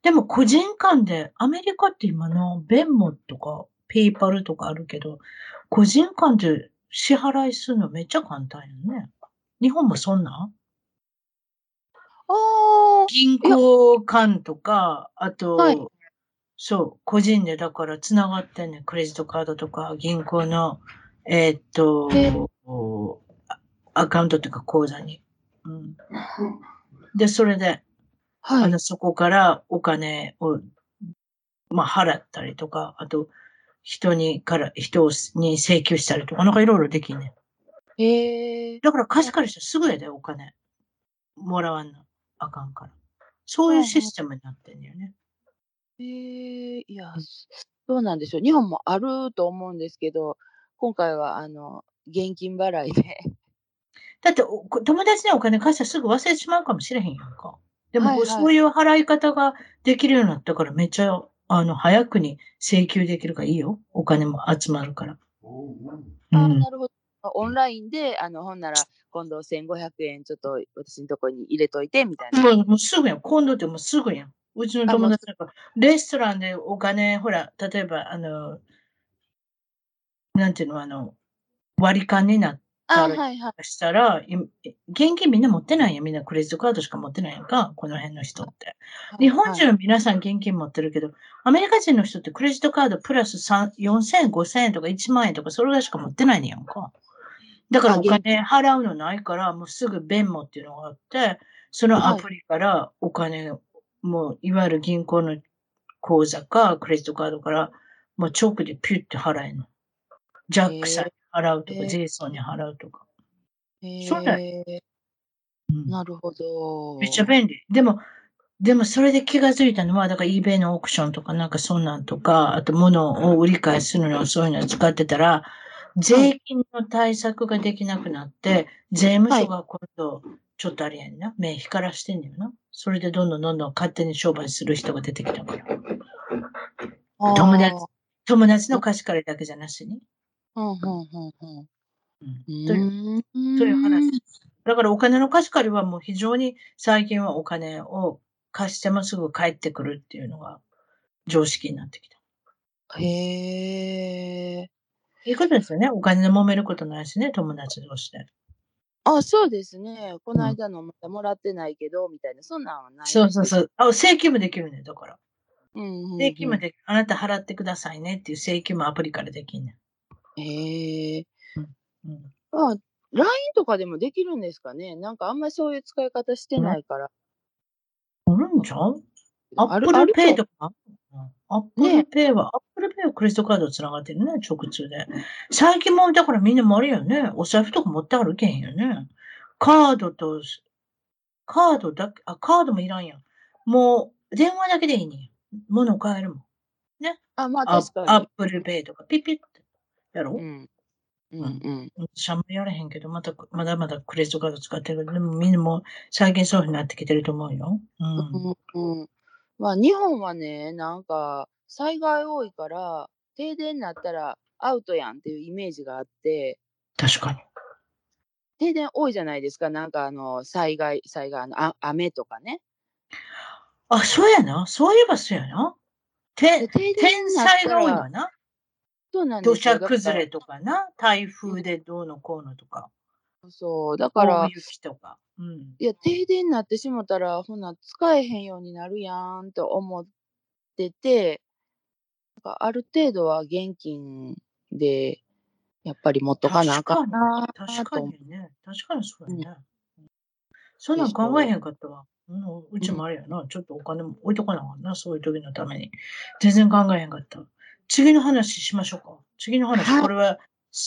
でも個人間で、アメリカって今のベンモとかペイパルとかあるけど、個人間で支払いするのめっちゃ簡単よね。日本もそんなん？あ銀行間とか、あと、はいそう、個人でだから繋がってんねん。クレジットカードとか、銀行の、えーっとアカウントというか口座に。うん、で、それで、あ、はい。あの、そこからお金を、まあ、払ったりとか、あと、人にから、人に請求したりとか、なんかいろいろできんねん。へえ。だから貸し借りしたらすぐやで、お金。もらわんの。あかんから。そういうシステムになってんだよね。へえ、いやうん、そうなんでしょう。日本もあると思うんですけど、今回はあの、現金払いで。だってお、こ友達にお金貸したらすぐ忘れてしまうかもしれへんやんか。でも、はいはいそういう払い方ができるようになったから、めっちゃ、あの、早くに請求できるからいいよ。お金も集まるから。うあん。なるほど。オンラインで、あの、ほんなら、今度1500円ちょっと私のとこに入れといて、みたいな。もうもうすぐやん。今度ってもうすぐやん。うちの友達なんか、レストランでお金、ほら、例えば、あの、なんていうの、あの、割り勘になっあ、あるはいはい。したら、い現金みんな持ってないやん。みんなクレジットカードしか持ってないやんか。この辺の人って。日本人は皆さん現金持ってるけど、アメリカ人の人ってクレジットカードプラス3 4000円、5000円とか1万円とかそれぐらいしか持ってないねやんか。だからあお金払うのないから、もうすぐベンモっていうのがあって、そのアプリからお金、もういわゆる銀行の口座かクレジットカードから、もう直でピュッて払えるの。ジャックさんに払うとか、へージェイソンに払うとか。へそうだえ、うんなるほど。めっちゃ便利。でも、でもそれで気がついたのは、だから eBay のオークションとかなんかそんなんとか、あと物を売り買いするのをそういうのを使ってたら、税金の対策ができなくなって、税務署が今度、ちょっとあれやんな、目光らしてんねんな。それでどんどんどんどん勝手に商売する人が出てきたから。友達友達の貸し借りだけじゃなしに。うん、うん、うん、うんうん。といううんという話です。だからお金の貸し借りはもう非常に最近はお金を貸してもすぐ帰ってくるっていうのが常識になってきた。へえ。いいことですよね。お金で揉めることないしね、友達同士で。あ、そうですね。この間のまだもらってないけど、みたいな、そんなんはない。そうそうそう。あ、請求もできるね、だから。うんうんうん。請求もでき、あなた払ってくださいねっていう請求もアプリからできんねへえ。ん。うん。あ、LINE とかでもできるんですかねなんかあんまりそういう使い方してないから。あるんちゃう？アップルペイととか？アップルペイは、アップルペイはクレジットカードつながってるね、直通で。最近も、だからみんなもあれよね。お財布とか持って歩けへんよね。カードと、カードだけ、あ、カードもいらんやん。もう、電話だけでいいねん。物買えるもん。あ、まあア確かに。アップルペイとか、ピッピッって。やろう、うん。うんうん。シャンプーやれへんけど、また、まだまだクレジットカード使ってるけど、でもみんなもう最近そういうふうになってきてると思うよ。うん。うんうん。まあ日本はね、なんか災害多いから、停電になったらアウトやんっていうイメージがあって、確かに。停電多いじゃないですか。なんかあの、災害、災害、あの、あ雨とかね。あ、そうやな。そういえばそうやな。てで停電災が多いらわな？そうなんで土すよ。砂崩れだとかな？台風でどうのこうのとか。そう。だから大、雪とか。うん。いや、停電になってしもたら、ほな、使えへんようになるやんと思ってて、かある程度は現金で、やっぱり持っとかなあかんな確。かにね。確かにそうやね。そんなん考えへんかったわ。うん、うちもあれやな。ちょっとお金も置いとかなあかんな。そういう時のために。全然考えへんかった。次の話しましょうか。次の話。はいこれは、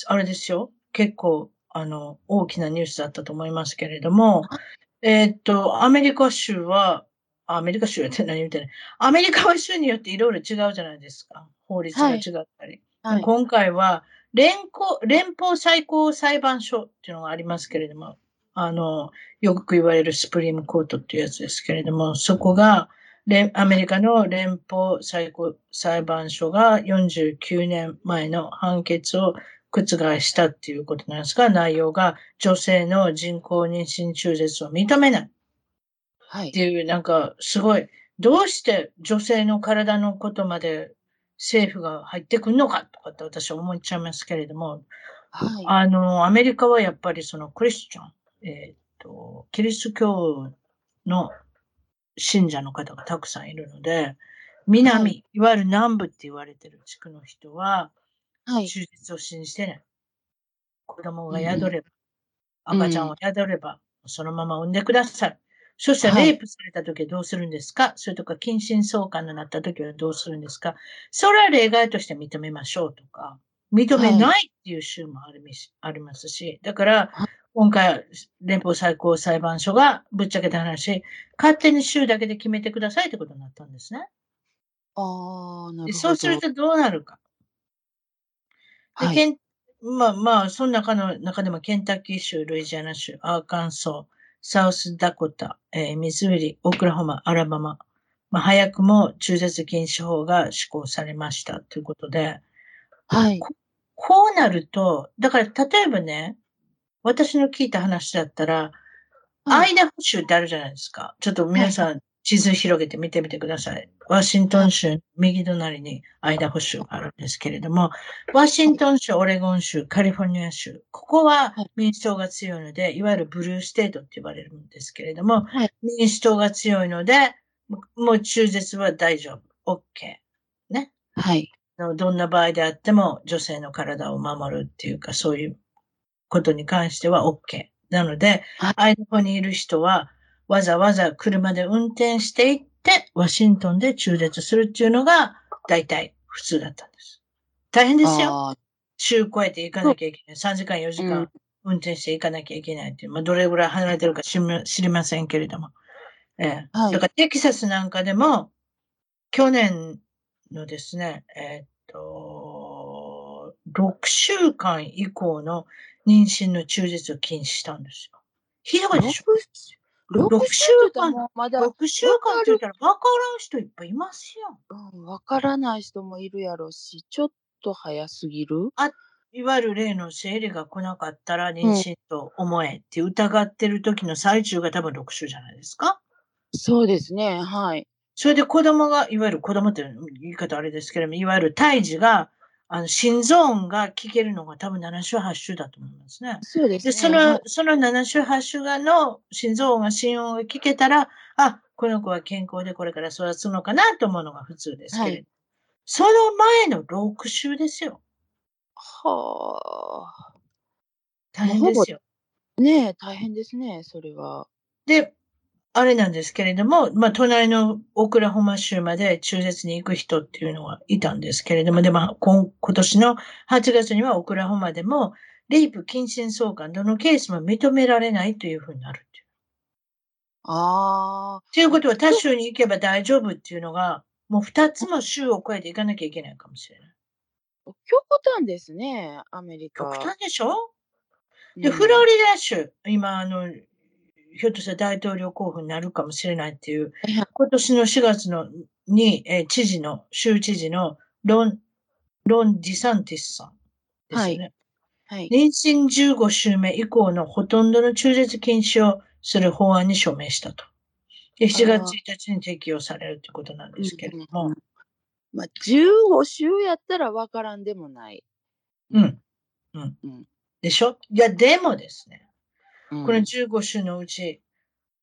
あれですよ。結構、あの、大きなニュースだったと思いますけれども、えーっと、アメリカ州は、あアメリカ州って何言ってない。アメリカは州によっていろいろ違うじゃないですか。法律が違ったり。はい。今回は連邦、連邦最高裁判所っていうのがありますけれども、あの、よく言われるスプリームコートっていうやつですけれども、そこが、連アメリカの連邦最高裁判所が49年前の判決を覆したっていうことなんですが、内容が女性の人工妊娠中絶を認めないはいっ。ていう、なんか、すごいどうして女性の体のことまで政府が入ってくるのかとかって私は思っちゃいますけれども、はい。あの、アメリカはやっぱりそのクリスチャン、えっ、と、キリスト教の信者の方がたくさんいるので、南、、はいわゆる南部って言われてる地区の人は、はい。中絶を信じてない。子供が宿れば、うん赤ちゃんを宿れば、そのまま産んでください。そしたら、はいレイプされた時はどうするんですか？それとか、近親相関になった時はどうするんですか？それは例外として認めましょうとか、認めないっていう州もありみしありますし、だからは、今回、連邦最高裁判所がぶっちゃけた話、勝手に州だけで決めてくださいってことになったんですね。ああ、なるほど。でそうするとどうなるか。で、はい。まあまあ、その中の中でもケンタッキー州、ルイジアナ州、アーカンソー、サウスダコタ、えーミズーリ、オクラホマ、アラバマ、まあ、早くも中絶禁止法が施行されましたということで、はい。こうなると、だから例えばね、私の聞いた話だったら、はいアイダホ州ってあるじゃないですか。ちょっと皆さん地図広げて見てみてください。ワシントン州、右隣にアイダホ州があるんですけれども、ワシントン州、オレゴン州、カリフォルニア州、ここははい民主党が強いので、いわゆるブルーステートって言われるんですけれども、はい民主党が強いので、もう中絶は大丈夫。OK。ね。はい。のどんな場合であっても女性の体を守るっていうか、そういうことに関しては OK。なのではい、アイダホにいる人は、わざわざ車で運転していって、ワシントンで中絶するっていうのが、大体普通だったんです。大変ですよ。週超えて行かなきゃいけない。3時間、4時間うん運転して行かなきゃいけないっていう。まあ、どれぐらい離れてるか知りま知りませんけれども。ええはいだからテキサスなんかでも、去年のですね、えーっと、6週間以降の妊娠の中絶を禁止したんですよ。ひどいでしょ六六週間もまだ、?6 週間って言ったら分からん人いっぱいいますよ。うんわからない人もいるやろし、ちょっと早すぎる？いわゆる例の生理が来なかったら妊娠と思えって疑ってる時の最中が多分6週じゃないですか？そうですね。はい。それで子供が、いわゆる子供って言い方あれですけれども、いわゆる胎児が、あの、心臓音が聞けるのが多分7週8週だと思いますね。で、そうですね。その、その7週8週がの心臓音が心音が聞けたら、あ、この子は健康でこれから育つのかなと思うのが普通ですけれど、はいその前の6週ですよ。はあ。大変ですよ。ねえ、大変ですね、それは。で、あれなんですけれども、まあ、隣のオクラホマ州まで中絶に行く人っていうのはいたんですけれども、でも、今今年の8月にはオクラホマでも、レイプ、近親相関、どのケースも認められないというふうになるっていう。ああ。ということは、他州に行けば大丈夫っていうのが、もう2つも州を超えていかなきゃいけないかもしれない。極端ですね、アメリカ。極端でしょ？うんで、フロリダ州、今、あの、ひょっとしたら大統領候補になるかもしれないっていう、今年の4月のに、えー知事の、州知事のロン、ロン・ディサンティスさんですよね。はい。妊娠15週目以降のほとんどの中絶禁止をする法案に署名したと。で、7月1日に適用されるということなんですけれどもうんうん、まあ、15週やったらわからんでもない。うん。うん。うんでしょ？いや、でもですね、うんこの15週のうち、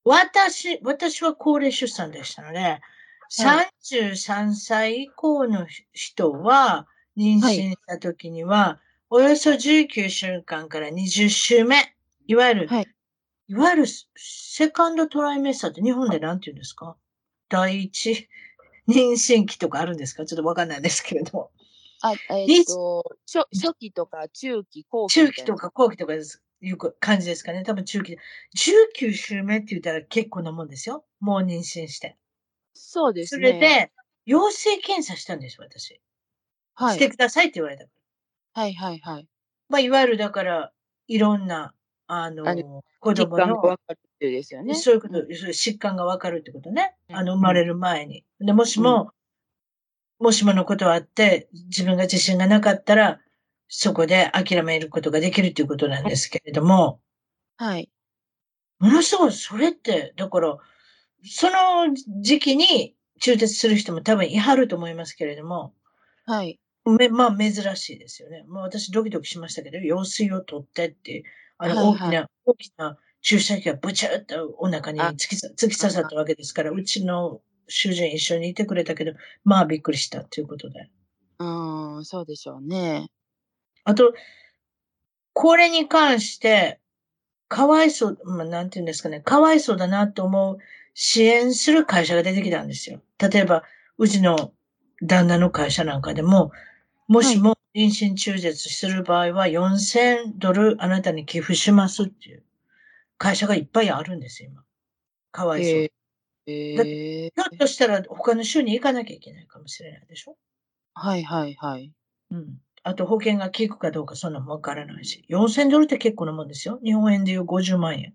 私、私は高齢出産でしたので、33歳以降の人は、妊娠した時には、およそ19週間から20週目、いわゆる、はい。いわゆるセカンドトライメスターって日本で何て言うんですか？第一？妊娠期とかあるんですか？ちょっとわかんないですけれども。あ、えっと、初初期とか中期、後期中。期とか後期とかですいう感じですかね。多分中期。19週目って言ったら結構なもんですよ。もう妊娠して。そうですそね。れで、陽性検査したんです、私。はい。してくださいって言われた。はいはいはい。まあ、いわゆるだから、いろんな、あの、あ子実供のわ、かるっていうですよね。そういうこと、んそういう疾患がわかるってことね。うんあの、生まれる前に。で、もしも、もしものことがあって、自分が自信がなかったら、そこで諦めることができるということなんですけれども、はい。ものすごい、それって、だから、その時期に中絶する人も多分いはると思いますけれども、はい。めまあ珍しいですよね。もう私ドキドキしましたけど、用水を取ってって、あのはいはい大きな、大きな注射器がブチューっとお腹にあ突きさ突き刺さったわけですから、うちの主人一緒にいてくれたけど、まあびっくりしたということで。うーん、そうでしょうね。あと、これに関して、かわいそう、まあ、なんていうんですかね、かわいそうだなと思う支援する会社が出てきたんですよ。例えば、うちの旦那の会社なんかでも、もしも妊娠中絶する場合は4000ドルあなたに寄付しますっていう会社がいっぱいあるんですよ、今。かわいそう。えー、えひょっとしたら他の州に行かなきゃいけないかもしれないでしょ？はいはいはい。うん。あと保険が効くかどうかそんなのもわからないし。4000ドルって結構なもんですよ。日本円でいう50万円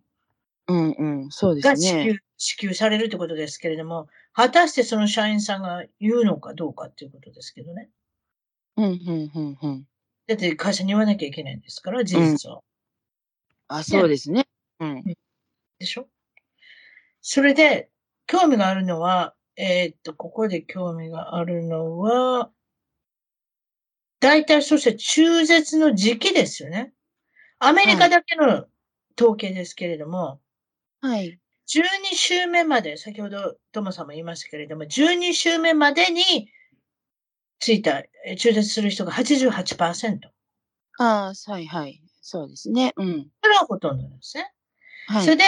うんうん、そうですが支給,、ね。支給されるってことですけれども、果たしてその社員さんが言うのかどうかっていうことですけどね。うんうんうんうん。だって会社に言わなきゃいけないんですから、事実を。あ、そうですね。うん。でしょ？それで、興味があるのは、えーっと、ここで興味があるのは、大体そして中絶の時期ですよね。アメリカだけの統計ですけれども、はい。12週目まで、先ほどトモさんも言いましたけれども、12週目までについた、え中絶する人が88%。ああ、はいはい。そうですね。うん。これはほとんどなんですね。はい。それで、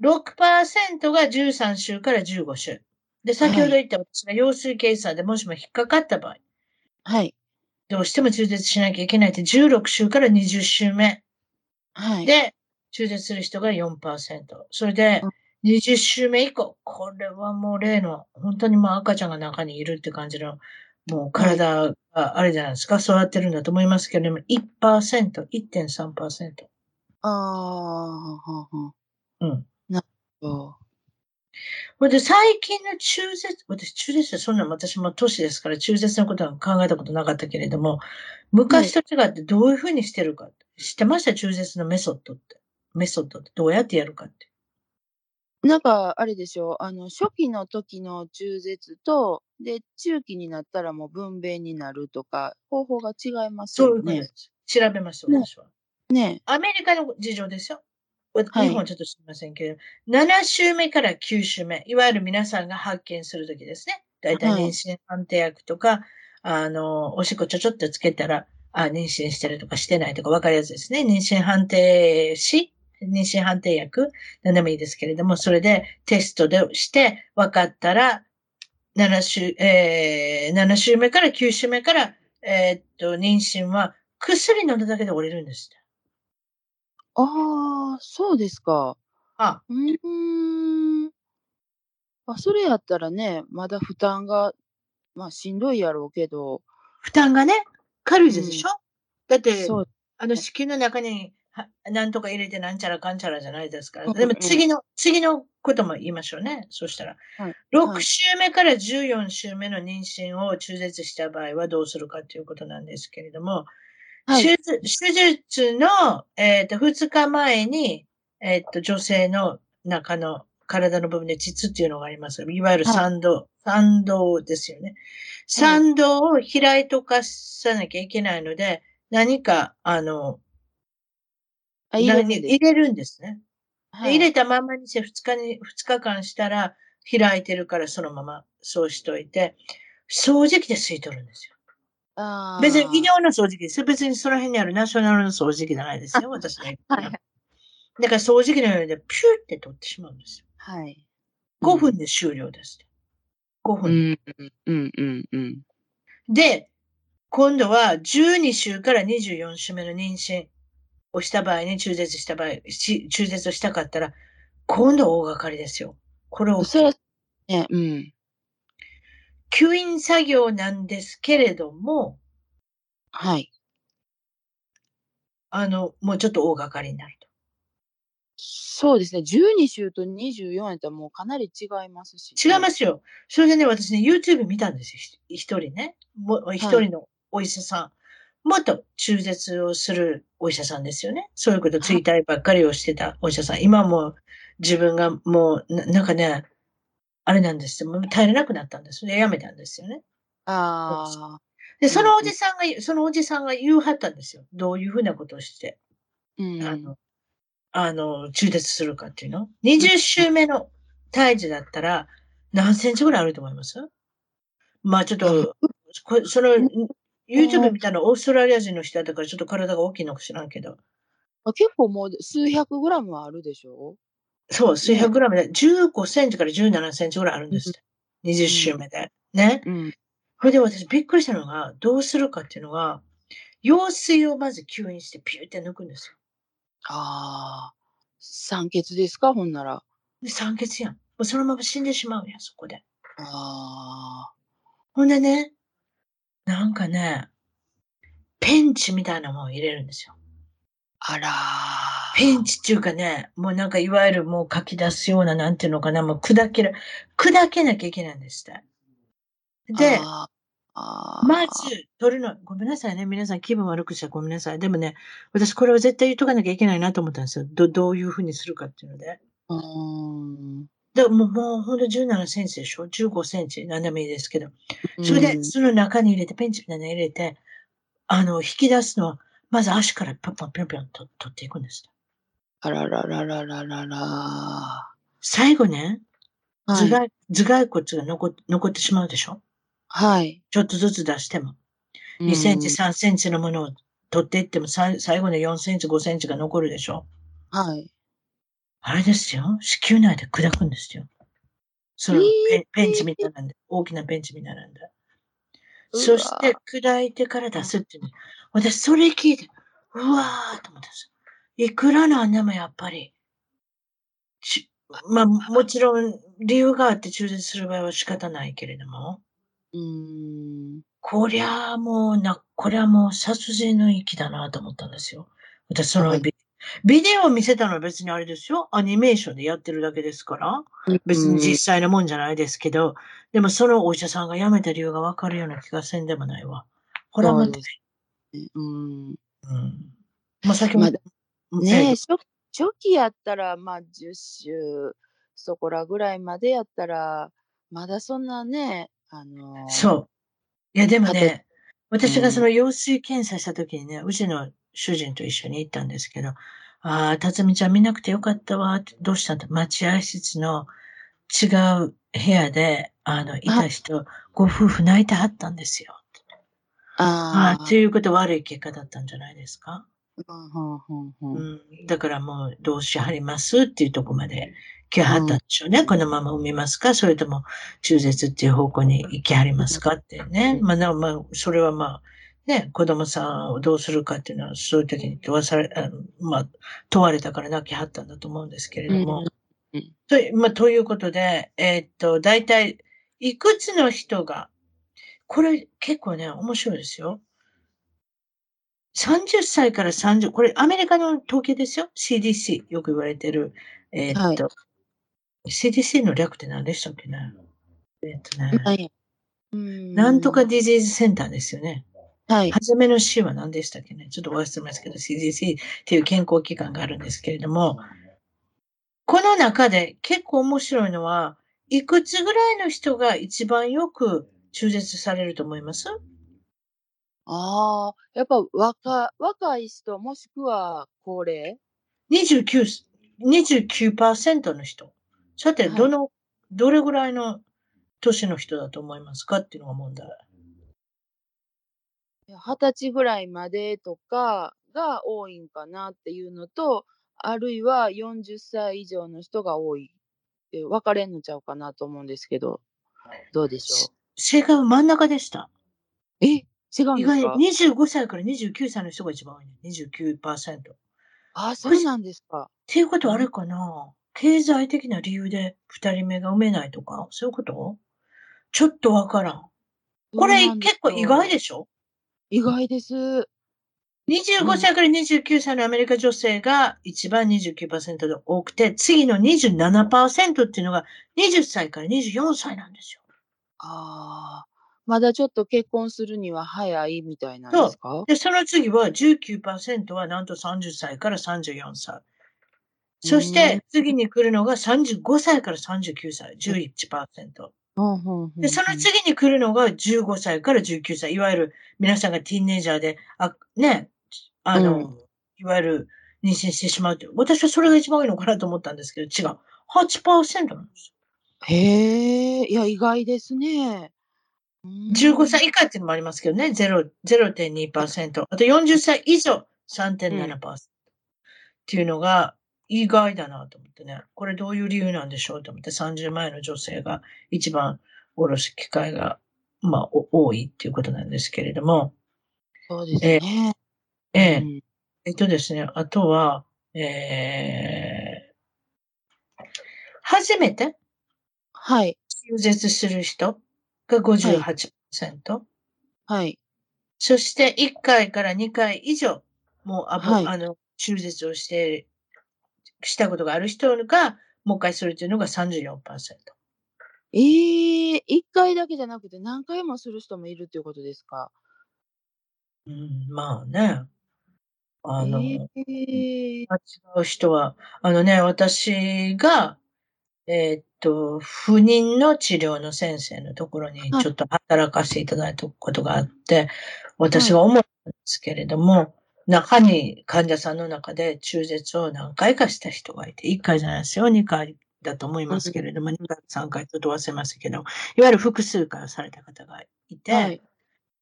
6%が13週から15週。で、先ほど言った私が陽水計算でもしも引っかかった場合、はい。どうしても中絶しなきゃいけないって16週から20週目はい。で、中絶する人が4%。それでうん、20週目以降、これはもう例の、本当にもう赤ちゃんが中にいるって感じの、もう体があれじゃないですか、育ってるんだと思いますけれども、1%、1.3%。ああ、ははは。うん。そほんで、最近の中絶、私、中絶そんな私も都市ですから、中絶のことは考えたことなかったけれども、昔と違ってどういうふうにしてるか、知ってました？中絶のメソッドって。メソッドってどうやってやるかって。うなんか、あれでしょう。あの、初期の時の中絶と、で、中期になったらもう分娩になるとか、方法が違いますよそういうふうにね。調べました、ね私は。ね。アメリカの事情ですよ。日本はちょっと知りませんけど、7週目から9週目、いわゆる皆さんが発見するときですね。だいたいはい妊娠判定薬とか、あの、おしっこちょちょっとつけたら、あ、妊娠してるとかしてないとか分かるやつですね。妊娠判定し、妊娠判定薬、何でもいいですけれども、それでテストでして分かったら、7週、えー、7週目から9週目から、えーっと、妊娠は薬飲んだだけで折れるんです。ああ、そうですか。あ、うーん。あ、それやったらね、まだ負担が、まあ、しんどいやろうけど、負担がね、軽いでしょ、だって、そう、あの子宮の中に、はなんとか入れてなんちゃらかんちゃらじゃないですから。うんでも次の、次のことも言いましょうね。そしたら。はい6週目から14週目の妊娠を中絶した場合はどうするかということなんですけれども、はい手術手術の、えっと2日前に、えっと女性の中の体の部分で膣っていうのがあります。いわゆるはい産道、産道ですよね。産道を開いとかさなきゃいけないので、何か、あの、あ、入れるん何です入れるんですね。ではい入れたままにして2日に、2日間したら開いてるからそのままそうしといて、掃除機で吸い取るんですよ。別に医療の掃除機ですよ。別にその辺にあるナショナルの掃除機じゃないですよ。私の言ってるのはいだから掃除機のようでピューって取ってしまうんですよ。はい。5分で終了です。5う分。ん、うん、うん、うん。で、今度は12週から24週目の妊娠をした場合に中絶した場合、し中絶をしたかったら、今度大掛かりですよ。これをそれは、ね、うん。吸引作業なんですけれども、はい。あの、もうちょっと大掛かりになると。そうですね。12週と24やったらもうかなり違いますし。違いますよ。それでね、私ね、YouTube 見たんですよ。ひ一人ね。もう一人のお医者さん。元中絶をするお医者さんですよね。そういうことツイッターばっかりをしてたお医者さん。今もう自分がもう、ななんかね、あれなんですよ。もう耐えれなくなったんですね。やめたんですよね。ああ。で、そのおじさんが、そのおじさんが言うはったんですよ。どういうふうなことをして、うん。あの、あの、中絶するかっていうの。20週目の胎児だったら、何センチぐらいあると思います？まあちょっと、こその、YouTube みたいなオーストラリア人の人だからちょっと体が大きいのか知らんけど。あ結構もう数百グラムはあるでしょ？そう、数百グラムで15センチから17センチぐらいあるんですって。20週目で。ね。うん。それで私びっくりしたのが、どうするかっていうのは、羊水をまず吸引してピューって抜くんですよ。ああ。酸欠ですか？ほんなら。で、酸欠やん。もうそのまま死んでしまうやん、そこで。あほんでね、なんかね、ペンチみたいなもん入れるんですよ。あ。あらー。ペンチっていうかね、もうなんかいわゆるもう書き出すような、なんていうのかな、もう砕ける、砕けなきゃいけないんですって。で、まず、取るの、ごめんなさいね。皆さん気分悪くしたらごめんなさい。でもね、私これを絶対言っとかなきゃいけないなと思ったんですよ。ど、どういうふうにするかっていうので。うーん。でもう、もうほんと17センチでしょ ?15 センチ。何でもいいですけど。それで、うんその中に入れて、ペンチみたいなの入れて、あの、引き出すのは、まず足からピョンピョンピョンピョンと取っていくんです。あららららららら。最後ね、はい。頭蓋、頭蓋骨が残っ残ってしまうでしょ？はい。ちょっとずつ出しても。2センチ、3センチのものを取っていっても、最後の4センチ、5センチが残るでしょ？はい。あれですよ。子宮内で砕くんですよ。そのペンペンチみたいなんで、大きなペンチみたいなんで。そして砕いてから出すっていうね。私それ聞いて、うわーと思ったんですよ。いくらなんでもやっぱり、ちまあもちろん理由があって中絶する場合は仕方ないけれども、うーん。こりゃあもうな、こりゃもう殺人の域だなと思ったんですよ。私そのはいビ,、ビデオを見せたのは別にあれですよ。アニメーションでやってるだけですから。別に実際のもんじゃないですけど、でもそのお医者さんが辞めた理由がわかるような気がせんでもないわ。これはもうそうん。うん。まあ、先も、まだうんねえ、え初初期やったら、まあ、10週そこらぐらいまでやったら、まだそんなね、あのーそう。いや、でも食ね、私がその羊水検査した時にね、うちの主人と一緒に行ったんですけど、ああ、辰巳ちゃん見なくてよかったわ。どうしたんだ？待合室の違う部屋で、あの、いた人、ご夫婦泣いてはったんですよ。あああ、ということは悪い結果だったんじゃないですか？うんうんうんうんうん、だからもう、どうしはりますっていうとこまで来はったんでしょうね。このまま産みますか？それとも中絶っていう方向に行きはりますかってね。まあ、まあ、それはまあ、ね、子供さんをどうするかっていうのは、そういう時に問わされ、あのまあ、問われたから泣きはったんだと思うんですけれども。うんうんとまあ、ということで、えーっと、大体、いくつの人が、これ結構ね、面白いですよ。30歳から30、これアメリカの統計ですよ。CDC、よく言われてる。えーっと、CDC の略って何でしたっけね。えーっとね、はいうんなんとかディジーズセンターですよね。はい。初めの C は何でしたっけね。ちょっと忘れますけど、CDC っていう健康機関があるんですけれども、この中で結構面白いのは、いくつぐらいの人が一番よく中絶されると思います？ああ、やっぱ若若い人、もしくは高齢 ?29、29%の人。さて、はいどの、どれぐらいの年の人だと思いますかっていうのが問題。二十歳ぐらいまでとかが多いんかなっていうのと、あるいは40歳以上の人が多い分かれんのちゃうかなと思うんですけど、どうでしょ正解は真ん中でした。う。え？違うん意ですか？外に25歳から29歳の人が一番多いね。29%。っあ、そうなんですか。ていうことはあれかな？経済的な理由で二人目が産めないとか？そういうこと？ちょっとわからん。これ結構意外よでしょ？意外です。25歳から29歳のアメリカ女性が一番29%で多くて、次の27%っていうのが20歳から24歳なんですよ。ああ、まだちょっと結婚するには早いみたいなんですか？で、その次は19%はなんと30歳から34歳。そして次に来るのが35歳から39歳、11%。で、その次に来るのが15歳から19歳、いわゆる皆さんがティーンネイジャーで、あ、ね、あの、うん、いわゆる妊娠してしまうという。私はそれが一番多いのかなと思ったんですけど、違う。8%なんですよ。へえ、いや、意外ですね。15歳以下っていうのもありますけどね、0.2%。あと40歳以上3.7%、うん、っていうのが意外だなと思ってね。これどういう理由なんでしょうと思って、30前の女性が一番おろす機会が、まあ、多いっていうことなんですけれども。そうですね。ええ、うん、えっとですね、あとは、えー、初めて、はい。中絶する人？が58%。はい。そして1回から2回以上、もうあ、はい、あの、中絶をして、したことがある人が、もう一回するというのが34%。ええー、1回だけじゃなくて何回もする人もいるということですか？うん、まあね。あの、えー、違う人は、あのね、私が、えー、っと、不妊の治療の先生のところにちょっと働かせていただいたことがあって、私は思ったんですけれども、はい、中に患者さんの中で中絶を何回かした人がいて、1回じゃないですよ、2回だと思いますけれども、2回、3回ちょっと忘れますけど、いわゆる複数回された方がいて、はい、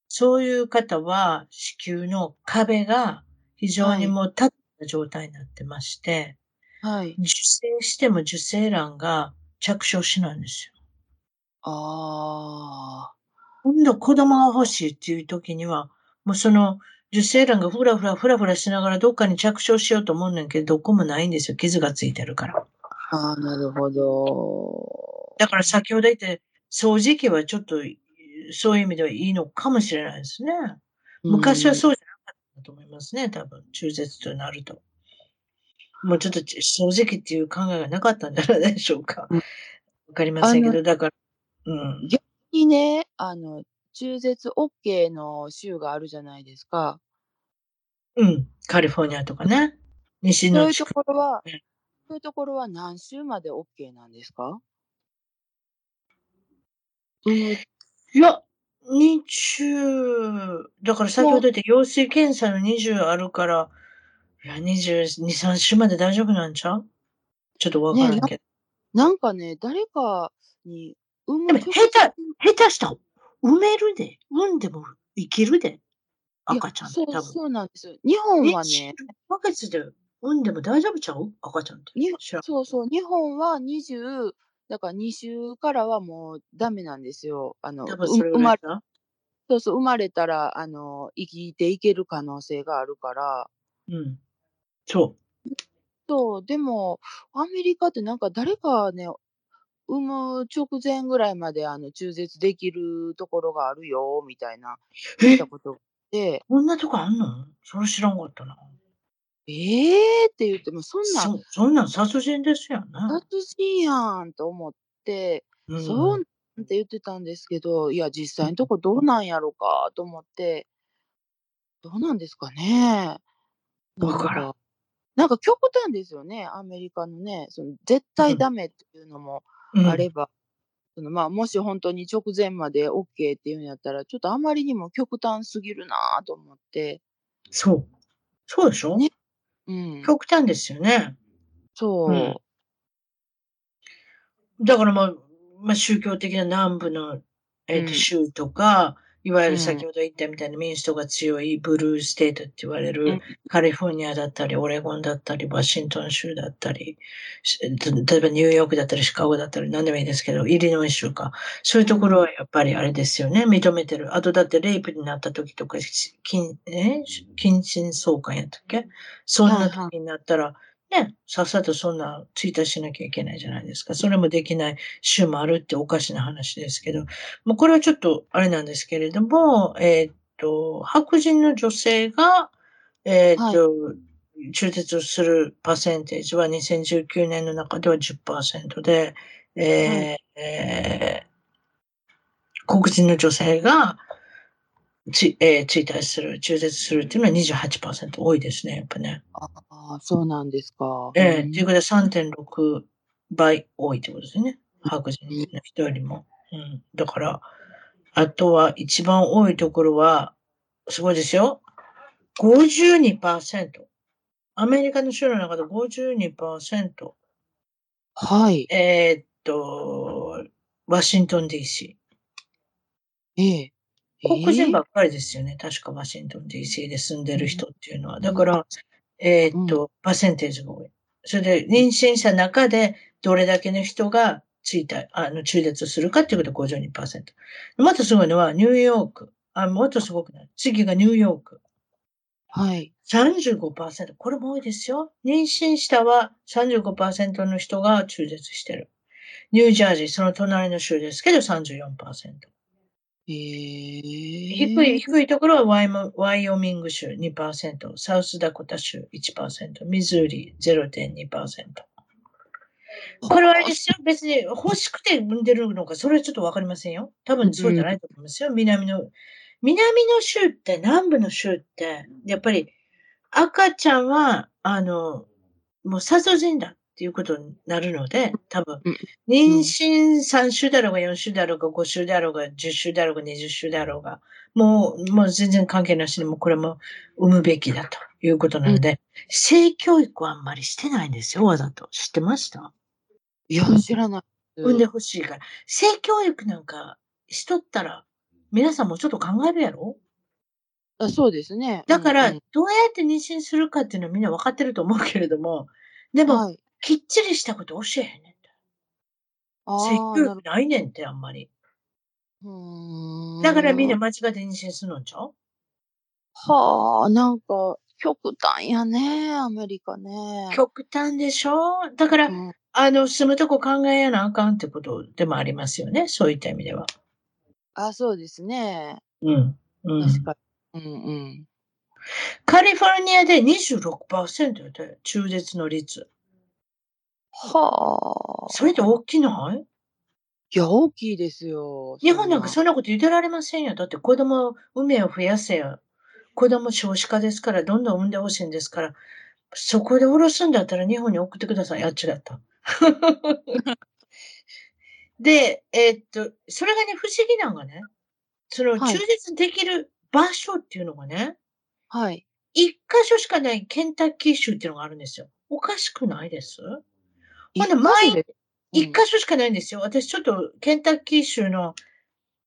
そういう方は子宮の壁が非常にもう立った状態になってまして、はい。受精しても受精卵が着床しないんですよ。ああ。今度子供が欲しいっていう時には、もうその受精卵がふらふらふらふらしながらどっかに着床しようと思うねんけど、どこもないんですよ。傷がついてるから。ああ、なるほど。だから先ほど言って、掃除機はちょっと、そういう意味ではいいのかもしれないですね。昔はそうじゃと思いますね、多分、中絶となると。もうちょっと正直っていう考えがなかったんじゃないでしょうか。わ、かりませんけど、だから、うん。逆にね、あの、中絶 OK の州があるじゃないですか。うん。カリフォルニアとかね。西のそういうところは、そういうところは何週まで OK なんですか？うん、いや、20、だから先ほど言った陽性検査の20あるから、いや、22、3週まで大丈夫なんちゃう？ちょっとわからんけど。なんかね、誰かに産む。でも、下手、下手した産めるで。産んでも生きるで。赤ちゃんって多分。そうなんですよ。日本はね。1ヶ月で産んでも大丈夫ちゃう？赤ちゃんって。そうそう。日本は20、だから2週からはもうダメなんですよ。あの、生まれそうそう、生まれたら、あの、生きていける可能性があるから。うん。そう。そう、でも、アメリカってなんか誰かね、産む直前ぐらいまであの中絶できるところがあるよ、みたいな、聞いたことで。こんなとこあんの？それ知らんかったな。ええー、って言っても、そんなそ、そんなん殺人ですよね。殺人やんと思って、うん、そうって言ってたんですけど、いや、実際のとこどうなんやろかと思って、どうなんですかね。だから。なんか極端ですよね、アメリカのね、その絶対ダメっていうのもあれば、うん、そのまあ、もし本当に直前まで OK っていうんやったら、ちょっとあまりにも極端すぎるなと思って。そう。そうでしょ？ね。うん。極端ですよね。そう。うん、だからまあ、まあ、宗教的な南部の、えっ、ー、と、州とか、いわゆる先ほど言ったみたいな民主党が強いブルーステートって言われる、カリフォルニアだったり、オレゴンだったり、ワシントン州だったり、例えばニューヨークだったり、シカゴだったり、何でもいいですけど、イリノイ州か。そういうところはやっぱりあれですよね、認めてる。あとだってレイプになった時とか、近、え？近親相関やったっけ？そんな時になったら、ね、さっさとそんなツイートしなきゃいけないじゃないですか。それもできない週もあるっておかしな話ですけど、もうこれはちょっとあれなんですけれども、えー、っと、白人の女性が、えー、っと、はい、中絶をするパーセンテージは2019年の中では10%で、えー、はい、えー、黒人の女性が、つ、えー、追体する、中絶するっていうのは28%多いですね、やっぱね。ああ、そうなんですか。ええー、ということで3.6倍多いってことですね。白人の人よりも。うん。だから、あとは一番多いところは、すごいですよ。52%。アメリカの州の中で52%。はい。えー、っと、ワシントン DC。ええ黒人ばっかりですよね。確かワシントン DC で住んでる人っていうのは。だから、えー、っと、パーセンテージが多い。それで、妊娠した中で、どれだけの人がついた、あの、中絶するかっていうことで52%。またすごいのは、ニューヨーク。あ、もっとすごくない？次がニューヨーク。はい。35%。これも多いですよ。妊娠したは35%の人が中絶してる。ニュージャージー、その隣の州ですけど34%。えー、低い、低いところはワイワイオミング州2%、サウスダコタ州1%、ミズーリ0.2%。これはあれですよ。別に欲しくて産んでるのか、それはちょっとわかりませんよ。多分そうじゃないと思いますよ。うん、南の、南の州って、南部の州って、やっぱり赤ちゃんは、あの、もう殺人だっていうことになるので、多分、妊娠3週だろうが4週だろうが5週だろうが10週だろうが20週だろうが、もう、もう全然関係なしにもこれも産むべきだということなので、性教育はあんまりしてないんですよ、わざと。知ってました？いや、知らない。産んでほしいから。性教育なんかしとったら、皆さんもちょっと考えるやろ？あそうですね。だから、どうやって妊娠するかっていうのはみんな分かってると思うけれども、でも、はい、きっちりしたこと教えへんねんて。性教育ないねんって、あんまり。だからみんな間違って妊娠するのんちゃう？はあ、なんか、極端やね、アメリカね。極端でしょ？だから、うん、あの、住むとこ考えやなあかんってことでもありますよね。そういった意味では。あ、そうですね。うん。うん、確かに。うんうん。カリフォルニアで26%で中絶の率。はあ。それって大きない？いや、大きいですよ。日本なんかそんなこと言ってられませんよ。だって子供、海を増やせよ。子供少子化ですから、どんどん産んでほしいんですから、そこで下ろすんだったら日本に送ってください。あっちだった。で、えー、っと、それがね、不思議なのがね、その中絶できる場所っていうのがね、はい。一箇所しかないケンタッキー州っていうのがあるんですよ。おかしくないです？ほんで、前、一箇所しかないんですよ。私ちょっとケンタッキー州の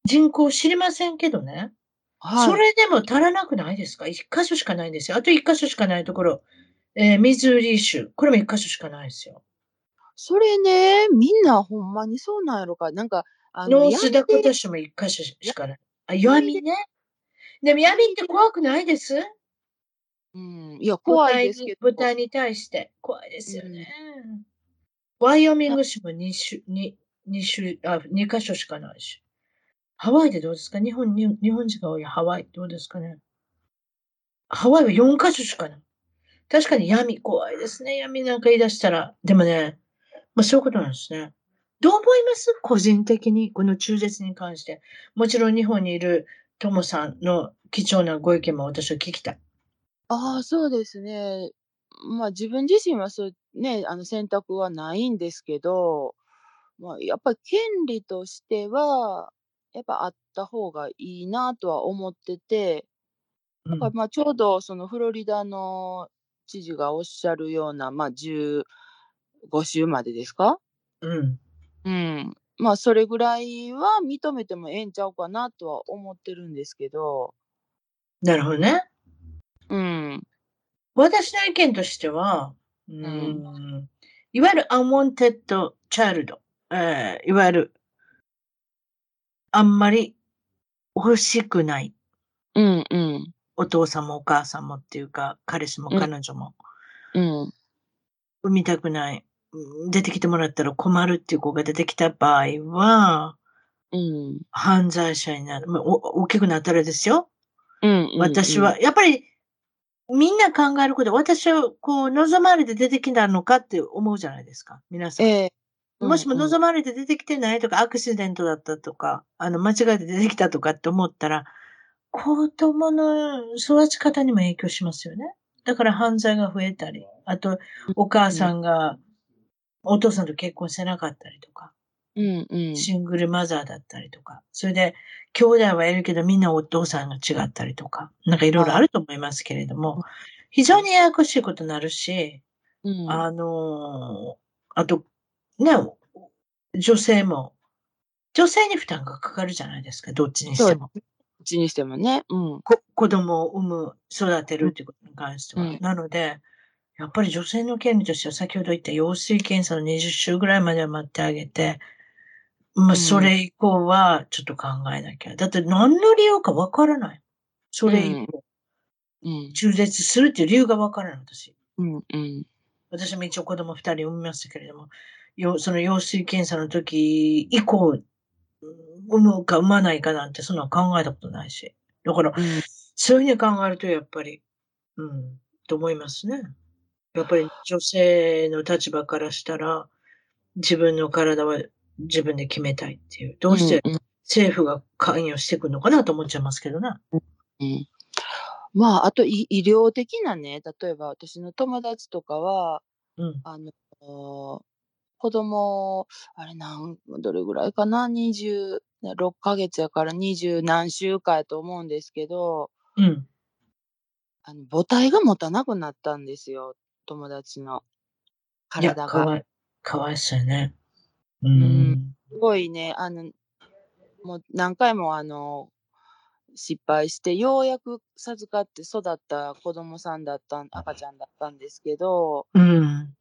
人口知りませんけどね。はい。それでも足らなくないですか？一箇所しかないんですよ。あと一箇所しかないところ。えー、ミズーリー州。これも一箇所しかないですよ。それね、みんなほんまにそうなんやろか。なんか、あの、ノースダコタ州も一箇所しかない。あ、闇ね。でも闇って怖くないです？うん。いや、怖いですけど。豚に対して怖いですよね。うん、ワイオミング州も2州、2、2州、あ、2箇所しかないし。ハワイでどうですか？日本に、日本人が多いハワイどうですかね？ハワイは4箇所しかない。確かに闇怖いですね。闇なんか言い出したら。でもね、まあそういうことなんですね。どう思います？個人的に、この中絶に関して。もちろん日本にいるトモさんの貴重なご意見も私は聞きたい。ああ、そうですね。まあ自分自身はそうね、あの選択はないんですけど、まあやっぱり権利としては、やっぱあった方がいいなとは思ってて、だからまあちょうどそのフロリダの知事がおっしゃるような、まあ、15週までですか？うん。うん。まあ、それぐらいは認めてもええんちゃうかなとは思ってるんですけど。なるほどね。うん。私の意見としては、うん、ん、いわゆる unwanted child、えー、いわゆる、あんまり欲しくない。うんうん。お父さんもお母さんもっていうか、彼氏も彼女も。うん。産みたくない。出てきてもらったら困るっていう子が出てきた場合は、うん。犯罪者になる。大きくなったらですよ。うん、うん、私は、やっぱり、みんな考えること、私はこう、望まれて出てきたのかって思うじゃないですか。皆さん。えー、もしも望まれて出てきてないとか、アクシデントだったとか、あの、間違えて出てきたとかって思ったら、子供の育ち方にも影響しますよね。だから犯罪が増えたり、あと、お母さんがお父さんと結婚してなかったりとか、うんうん。シングルマザーだったりとか、それで、兄弟はいるけどみんなお父さんが違ったりとか、なんかいろいろあると思いますけれども、非常にややこしいことになるし、うん。あのーあと、ね、女性も、女性に負担がかかるじゃないですか、どっちにしても。どっちにしてもね。うん。こ子供を産む、育てるっていうことに関しては。うんなので、やっぱり女性の権利としては先ほど言った羊水検査の20週ぐらいまでは待ってあげて、まあ、うんそれ以降はちょっと考えなきゃ。だって何の理由かわからない。それ以降、うん。中絶するっていう理由がわからない、私。うん。うん。私も一応子供二人産みましたけれども、よその羊水検査の時以降、うん産むか産まないかなんてそんなの考えたことないし。だから、うん。そういうふうに考えると、やっぱり、うん、と思いますね。やっぱり女性の立場からしたら、自分の体は自分で決めたいっていう。どうしてうん政府が関与してくるのかなと思っちゃいますけどね。うん。まあ、あと医、医療的なね、例えば私の友達とかは、うん。あの、子供、あれなん、どれぐらいかな ?26 ヶ月やから20何週間やと思うんですけど、うん。あの母体が持たなくなったんですよ。友達の体が。かわい、かわいそうよね。ううんん。すごいね、あの、もう何回もあの、失敗して、ようやく授かって育った子供さんだったん、赤ちゃんだったんですけど、うん。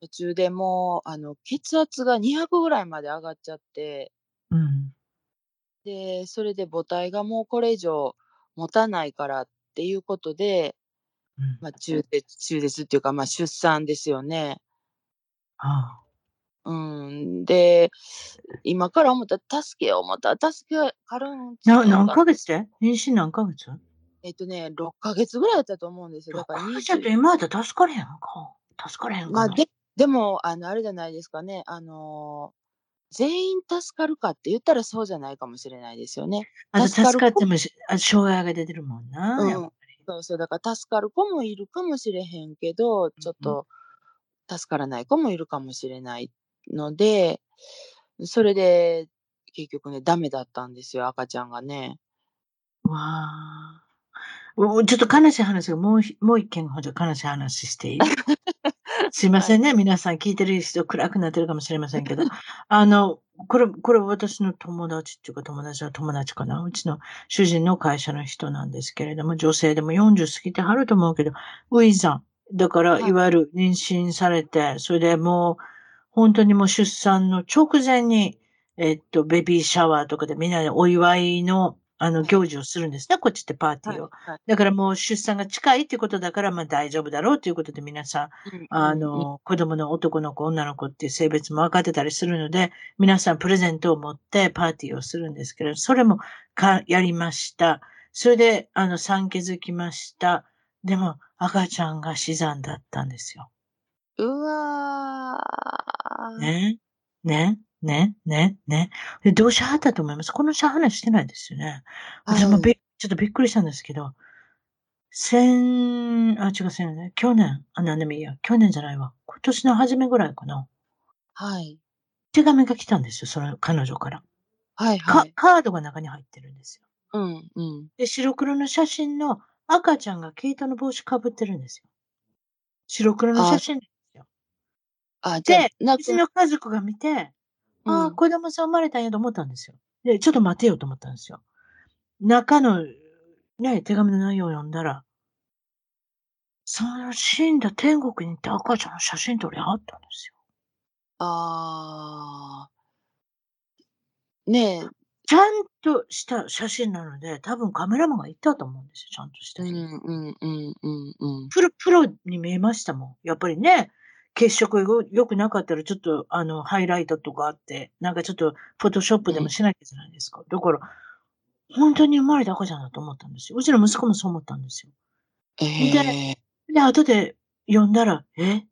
途中でもう、あの、血圧が200ぐらいまで上がっちゃって、うん。で、それで母体がもうこれ以上持たないからっていうことで、うん。まあ、中絶、中絶っていうか、まあ、出産ですよね。あうん。で、今から思ったら、助けよう思ったら、助けかるん。な、ゃうか何ヶ月で？妊娠何ヶ月？えっとね、6ヶ月ぐらいだったと思うんですよ。だから6ヶ月だと20、今だと助かれへんか。助かれへんかな。まあ、で、でも、あの、あれじゃないですかね。あのー全員助かるかって言ったらそうじゃないかもしれないですよね。助かっても障害が出てるもんな。うんそうそう。だから助かる子もいるかもしれへんけど、ちょっと助からない子もいるかもしれないので、それで結局ね、ダメだったんですよ、赤ちゃんがね。わあ。おちょっと悲しい話がもうひ、もう一件ほど悲しい話していい？すいませんね。皆さん聞いてる人暗くなってるかもしれませんけど。あの、これ、これ私の友達っていうか友達は友達かな？うちの主人の会社の人なんですけれども、女性でも40過ぎてはると思うけど、ウィザン。だから、はいいわゆる妊娠されて、それでもう、本当にもう出産の直前に、えっと、ベビーシャワーとかでみんなでお祝いの、あの、はい行事をするんですね。こっちってパーティーを。はい。だからもう出産が近いっていうことだから、まあ大丈夫だろうということで皆さん、うんあ、うんの、子供の男の子、女の子っていう性別も分かってたりするので、皆さんプレゼントを持ってパーティーをするんですけど、それもか、やりました。それで、あの、産気づきました。でも、赤ちゃんが死産だったんですよ。うわー。ね。ね。ね。ね。ね。で、どうしはったと思います？この人話してないですよね。私もび、ちょっとびっくりしたんですけど、先、あ、違う、先ね。去年、あ、なんでもいいや。去年じゃないわ。今年の初めぐらいかな。はい。手紙が来たんですよ、その彼女から。はい、かはい。カードが中に入ってるんですよ。うん、うん。で、白黒の写真の赤ちゃんが毛糸の帽子かぶってるんですよ。白黒の写真。あ、じゃあで、、うちの家族が見て、ああ、うん子供さん生まれたんやと思ったんですよ。で、ちょっと待てよと思ったんですよ。中の、ね、手紙の内容を読んだら、その死んだ天国に行った赤ちゃんの写真撮りあったんですよ。あー。ねえ、ちゃんとした写真なので、多分カメラマンが行ったと思うんですよ、ちゃんとした人。うん、うん、うん、うん、うん。プロ、プロに見えましたもん。やっぱりね、血色よ良くなかったら、ちょっと、あの、ハイライトとかあって、なんかちょっと、フォトショップでもしなきゃじゃないですか。だから、本当に生まれた赤ちゃんだと思ったんですよ。うちの息子もそう思ったんですよ。ええで、後で読んだら、え？っ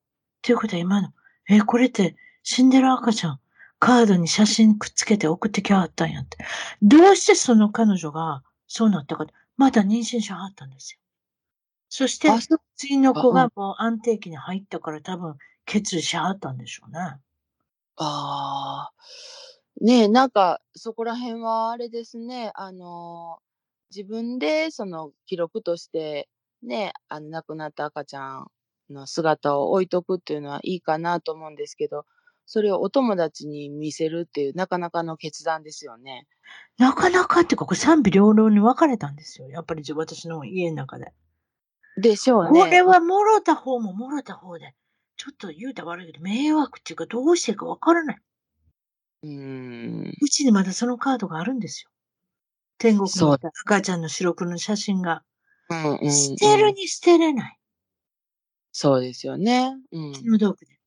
ていうことは今の、え、これって死んでる赤ちゃん、カードに写真くっつけて送ってきはったんやって。どうしてその彼女がそうなったか。また妊娠しはったんですよ。そして次の子うんがもう安定期に入ったから多分決意しはったんでしょうね。ああ。ねえ、なんか、そこら辺はあれですね、あの、自分でその記録として、ね、あの、亡くなった赤ちゃんの姿を置いとくっていうのはいいかなと思うんですけど、それをお友達に見せるっていうなかなかの決断ですよね。なかなかっていうか、これ賛否両論に分かれたんですよ。やっぱり自私の家の中で。でしょうね。これはもろた方ももろた方で、ちょっと言うたら悪いけど、迷惑っていうかどうしていいか分からない。うーん。うちにまだそのカードがあるんですよ。天国の赤ちゃんの白黒の写真が。うんうん、うん。捨てるに捨てれない。そうですよね。うん。気の毒で。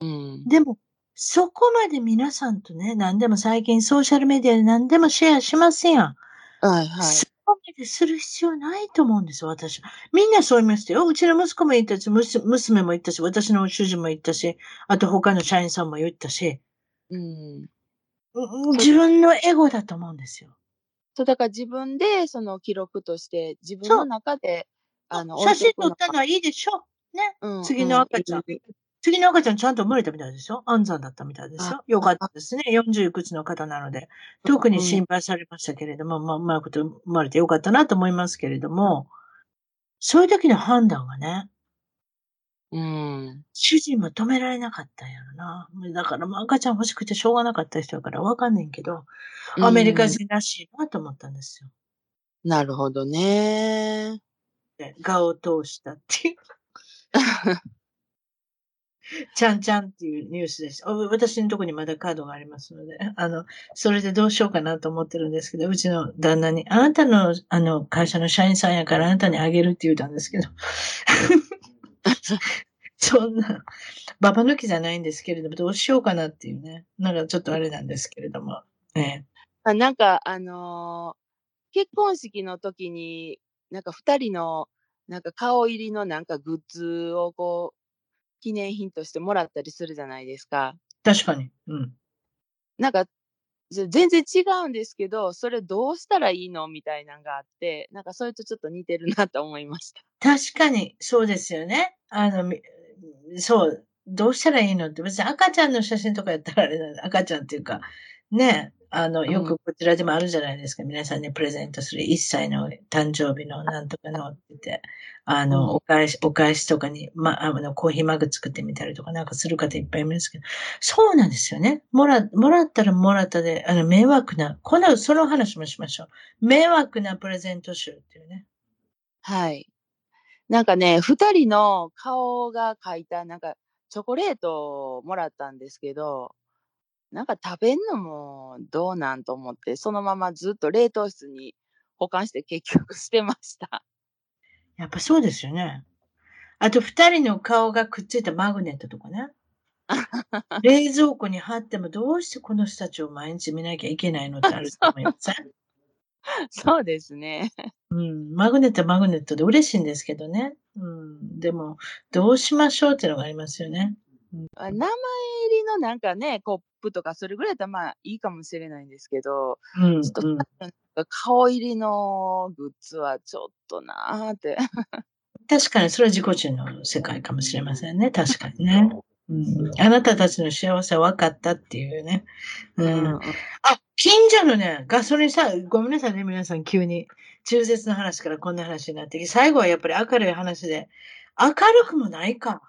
うん。でも、そこまで皆さんとね、何でも最近ソーシャルメディアで何でもシェアしますやん。はいはい。そこまでする必要ないと思うんですよ、私は。みんなそう言いましたよ。うちの息子も言ったし、娘も言ったし、私の主人も言ったし、あと他の社員さんも言ったし、うん。うん自分のエゴだと思うんですよ。そう、だから自分でその記録として、自分の中で、あの、写真撮ったのはいいでしょね。うん次の赤ちゃん次の赤ちゃんちゃんと生まれたみたいですよ。安産だったみたいですよあ。よかったですね。40いくつの方なので。特に心配されましたけれども、まあ、うまいこと生まれてよかったなと思いますけれども、そういう時の判断がね、うん。主人も止められなかったんやろな。だから、まあ赤ちゃん欲しくてしょうがなかった人だからわかんねんけど、アメリカうん人らしいなと思ったんですよ。なるほどね。で画を通したっていう。ちゃんちゃんっていうニュースです。私のとこにまだカードがありますので、あの、それでどうしようかなと思ってるんですけど、うちの旦那に、あなたの、あの、会社の社員さんやからあなたにあげるって言うたんですけど、そんな、ババ抜きじゃないんですけれども、どうしようかなっていうね、なんかちょっとあれなんですけれども、ええ。あなんか、あのー結婚式の時に、なんか二人の、なんか顔入りのなんかグッズをこう、記念品としてもらったりするじゃないですか。確かに。うん。なんか、ぜ全然違うんですけど、それどうしたらいいの？みたいなのがあって、なんかそれとちょっと似てるなと思いました。確かに、そうですよね。あの、みそう、どうしたらいいのって、別に赤ちゃんの写真とかやったらあれ赤ちゃんっていうか、ね、あの、よくこちらでもあるじゃないですか。皆さんにプレゼントする1歳の誕生日のなんとかのって言って、あの、うんお返し、お返しとかに、ま、あの、コーヒーマグ作ってみたりとかなんかする方いっぱいいますけど、そうなんですよね。もら、もらったらもらったで、あの、迷惑な、この、その話もしましょう。迷惑なプレゼント集っていうね。はい。なんかね、二人の顔が描いた、なんか、チョコレートをもらったんですけど、なんか食べんのもどうなんと思って、そのままずっと冷凍室に保管して結局捨てました。やっぱそうですよね。あと、二人の顔がくっついたマグネットとかね。冷蔵庫に貼ってもどうしてこの人たちを毎日見なきゃいけないのってあると思いません？そうですね。うん。マグネットはマグネットで嬉しいんですけどね。うん。でも、どうしましょうっていうのがありますよね。あ名前入りのなんかね、コップとかそれぐらいだったらまあいいかもしれないんですけど、うん。ちょっとうん、顔入りのグッズはちょっとなーって。確かにそれは自己中の世界かもしれませんね。確かにね。うん、あなたたちの幸せは分かったっていうね。うんうんあ、近所のね、ガソリンさ、ごめんなさいね、皆さん、急に。中絶の話からこんな話になってきて、最後はやっぱり明るい話で、明るくもないか。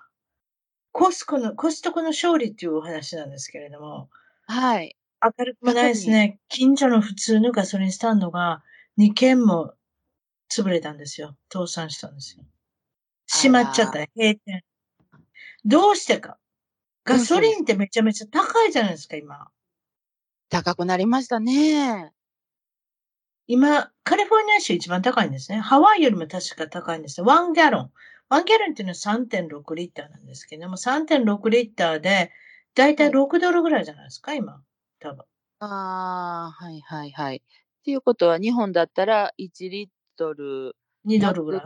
コスコの、コストコの勝利っていうお話なんですけれども、はい。明るくもないですね。近所の普通のガソリンスタンドが2軒も潰れたんですよ。倒産したんですよ。閉まっちゃった、閉店。どうしてか。ガソリンってめちゃめちゃ高いじゃないですか、今。高くなりましたね。今、カリフォルニア州一番高いんですね。ハワイよりも確か高いんですよ。ワンギャロン。ワンギャロンっていうのは3.6リッターなんですけども、3.6リッターで、だいたい6ドルぐらいじゃないですか、今。多分。ああ、はいはいはい。っていうことは、日本だったら1リットル、2ドルぐら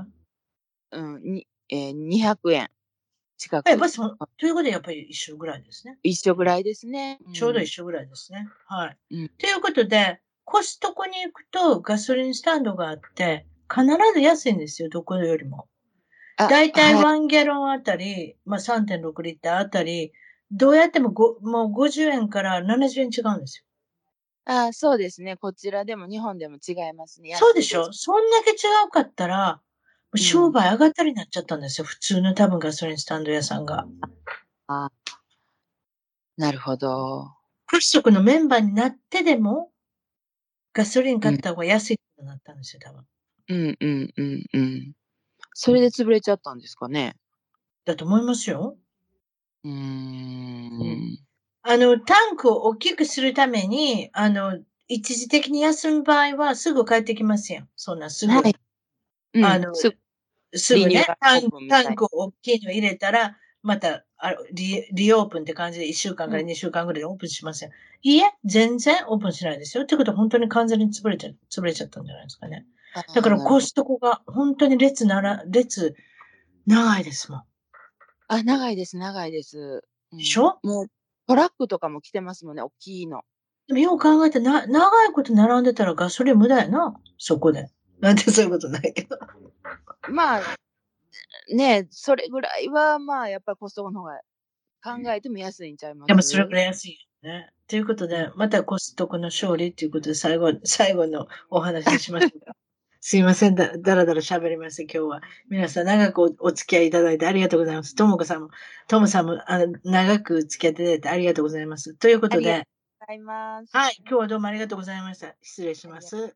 い？うん、にえー、200円近くやっぱりそ、ということでやっぱり一緒ぐらいですね。一緒ぐらいですね。ちょうど一緒。緒ぐらいですね。はい。うんということで、コストコに行くとガソリンスタンドがあって、必ず安いんですよ、どこよりも。あだいたいはい1ギャロンあたり、まあ、3.6リッターあたり、どうやってもごもう50円から70円違うんですよ。あそうですね。こちらでも日本でも違いますね。そうでしょ？そんだけ違うかったら、商売上がったりになっちゃったんですよ。普通の多分ガソリンスタンド屋さんが。あなるほど。コストコのメンバーになってでも、ガソリン買った方が安いってなったんですよ、多分。うんうんうんうん。それで潰れちゃったんですかね？だと思いますよ。うーん。あの、タンクを大きくするために、あの、一時的に休む場合はすぐ帰ってきますよ。そんなすぐ。はい。うん、あのすすぐねタンタンクを大きいの入れたら、またあリ、リオープンって感じで1週間から2週間ぐらいでオープンしますよ。いいえ、全然オープンしないですよ。ってことは本当に完全に潰れちゃ、潰れちゃったんじゃないですかね。だからコストコが本当に列なら、列、長いですもん。あ、長いです、長いです。うんでしょ？もう、トラックとかも来てますもんね、大きいの。でもよう考えてな、長いこと並んでたらガソリン無駄やな。そこで。なんてそういうことないけど。まあ、ねそれぐらいは、まあ、やっぱりコストコの方が考えても安いんちゃいます？でもそれくらい安いよね。ということで、またコストコの勝利ということで、最後、最後のお話にしましょうか。すいませんだ、だらだら喋りました、今日は。皆さん長くおお付き合いいただいてありがとうございます。ともこさんも、ともさんもあの長く付き合っていただいてありがとうございます。ということありがで、ございます。はい、今日はどうもありがとうございました。失礼します。す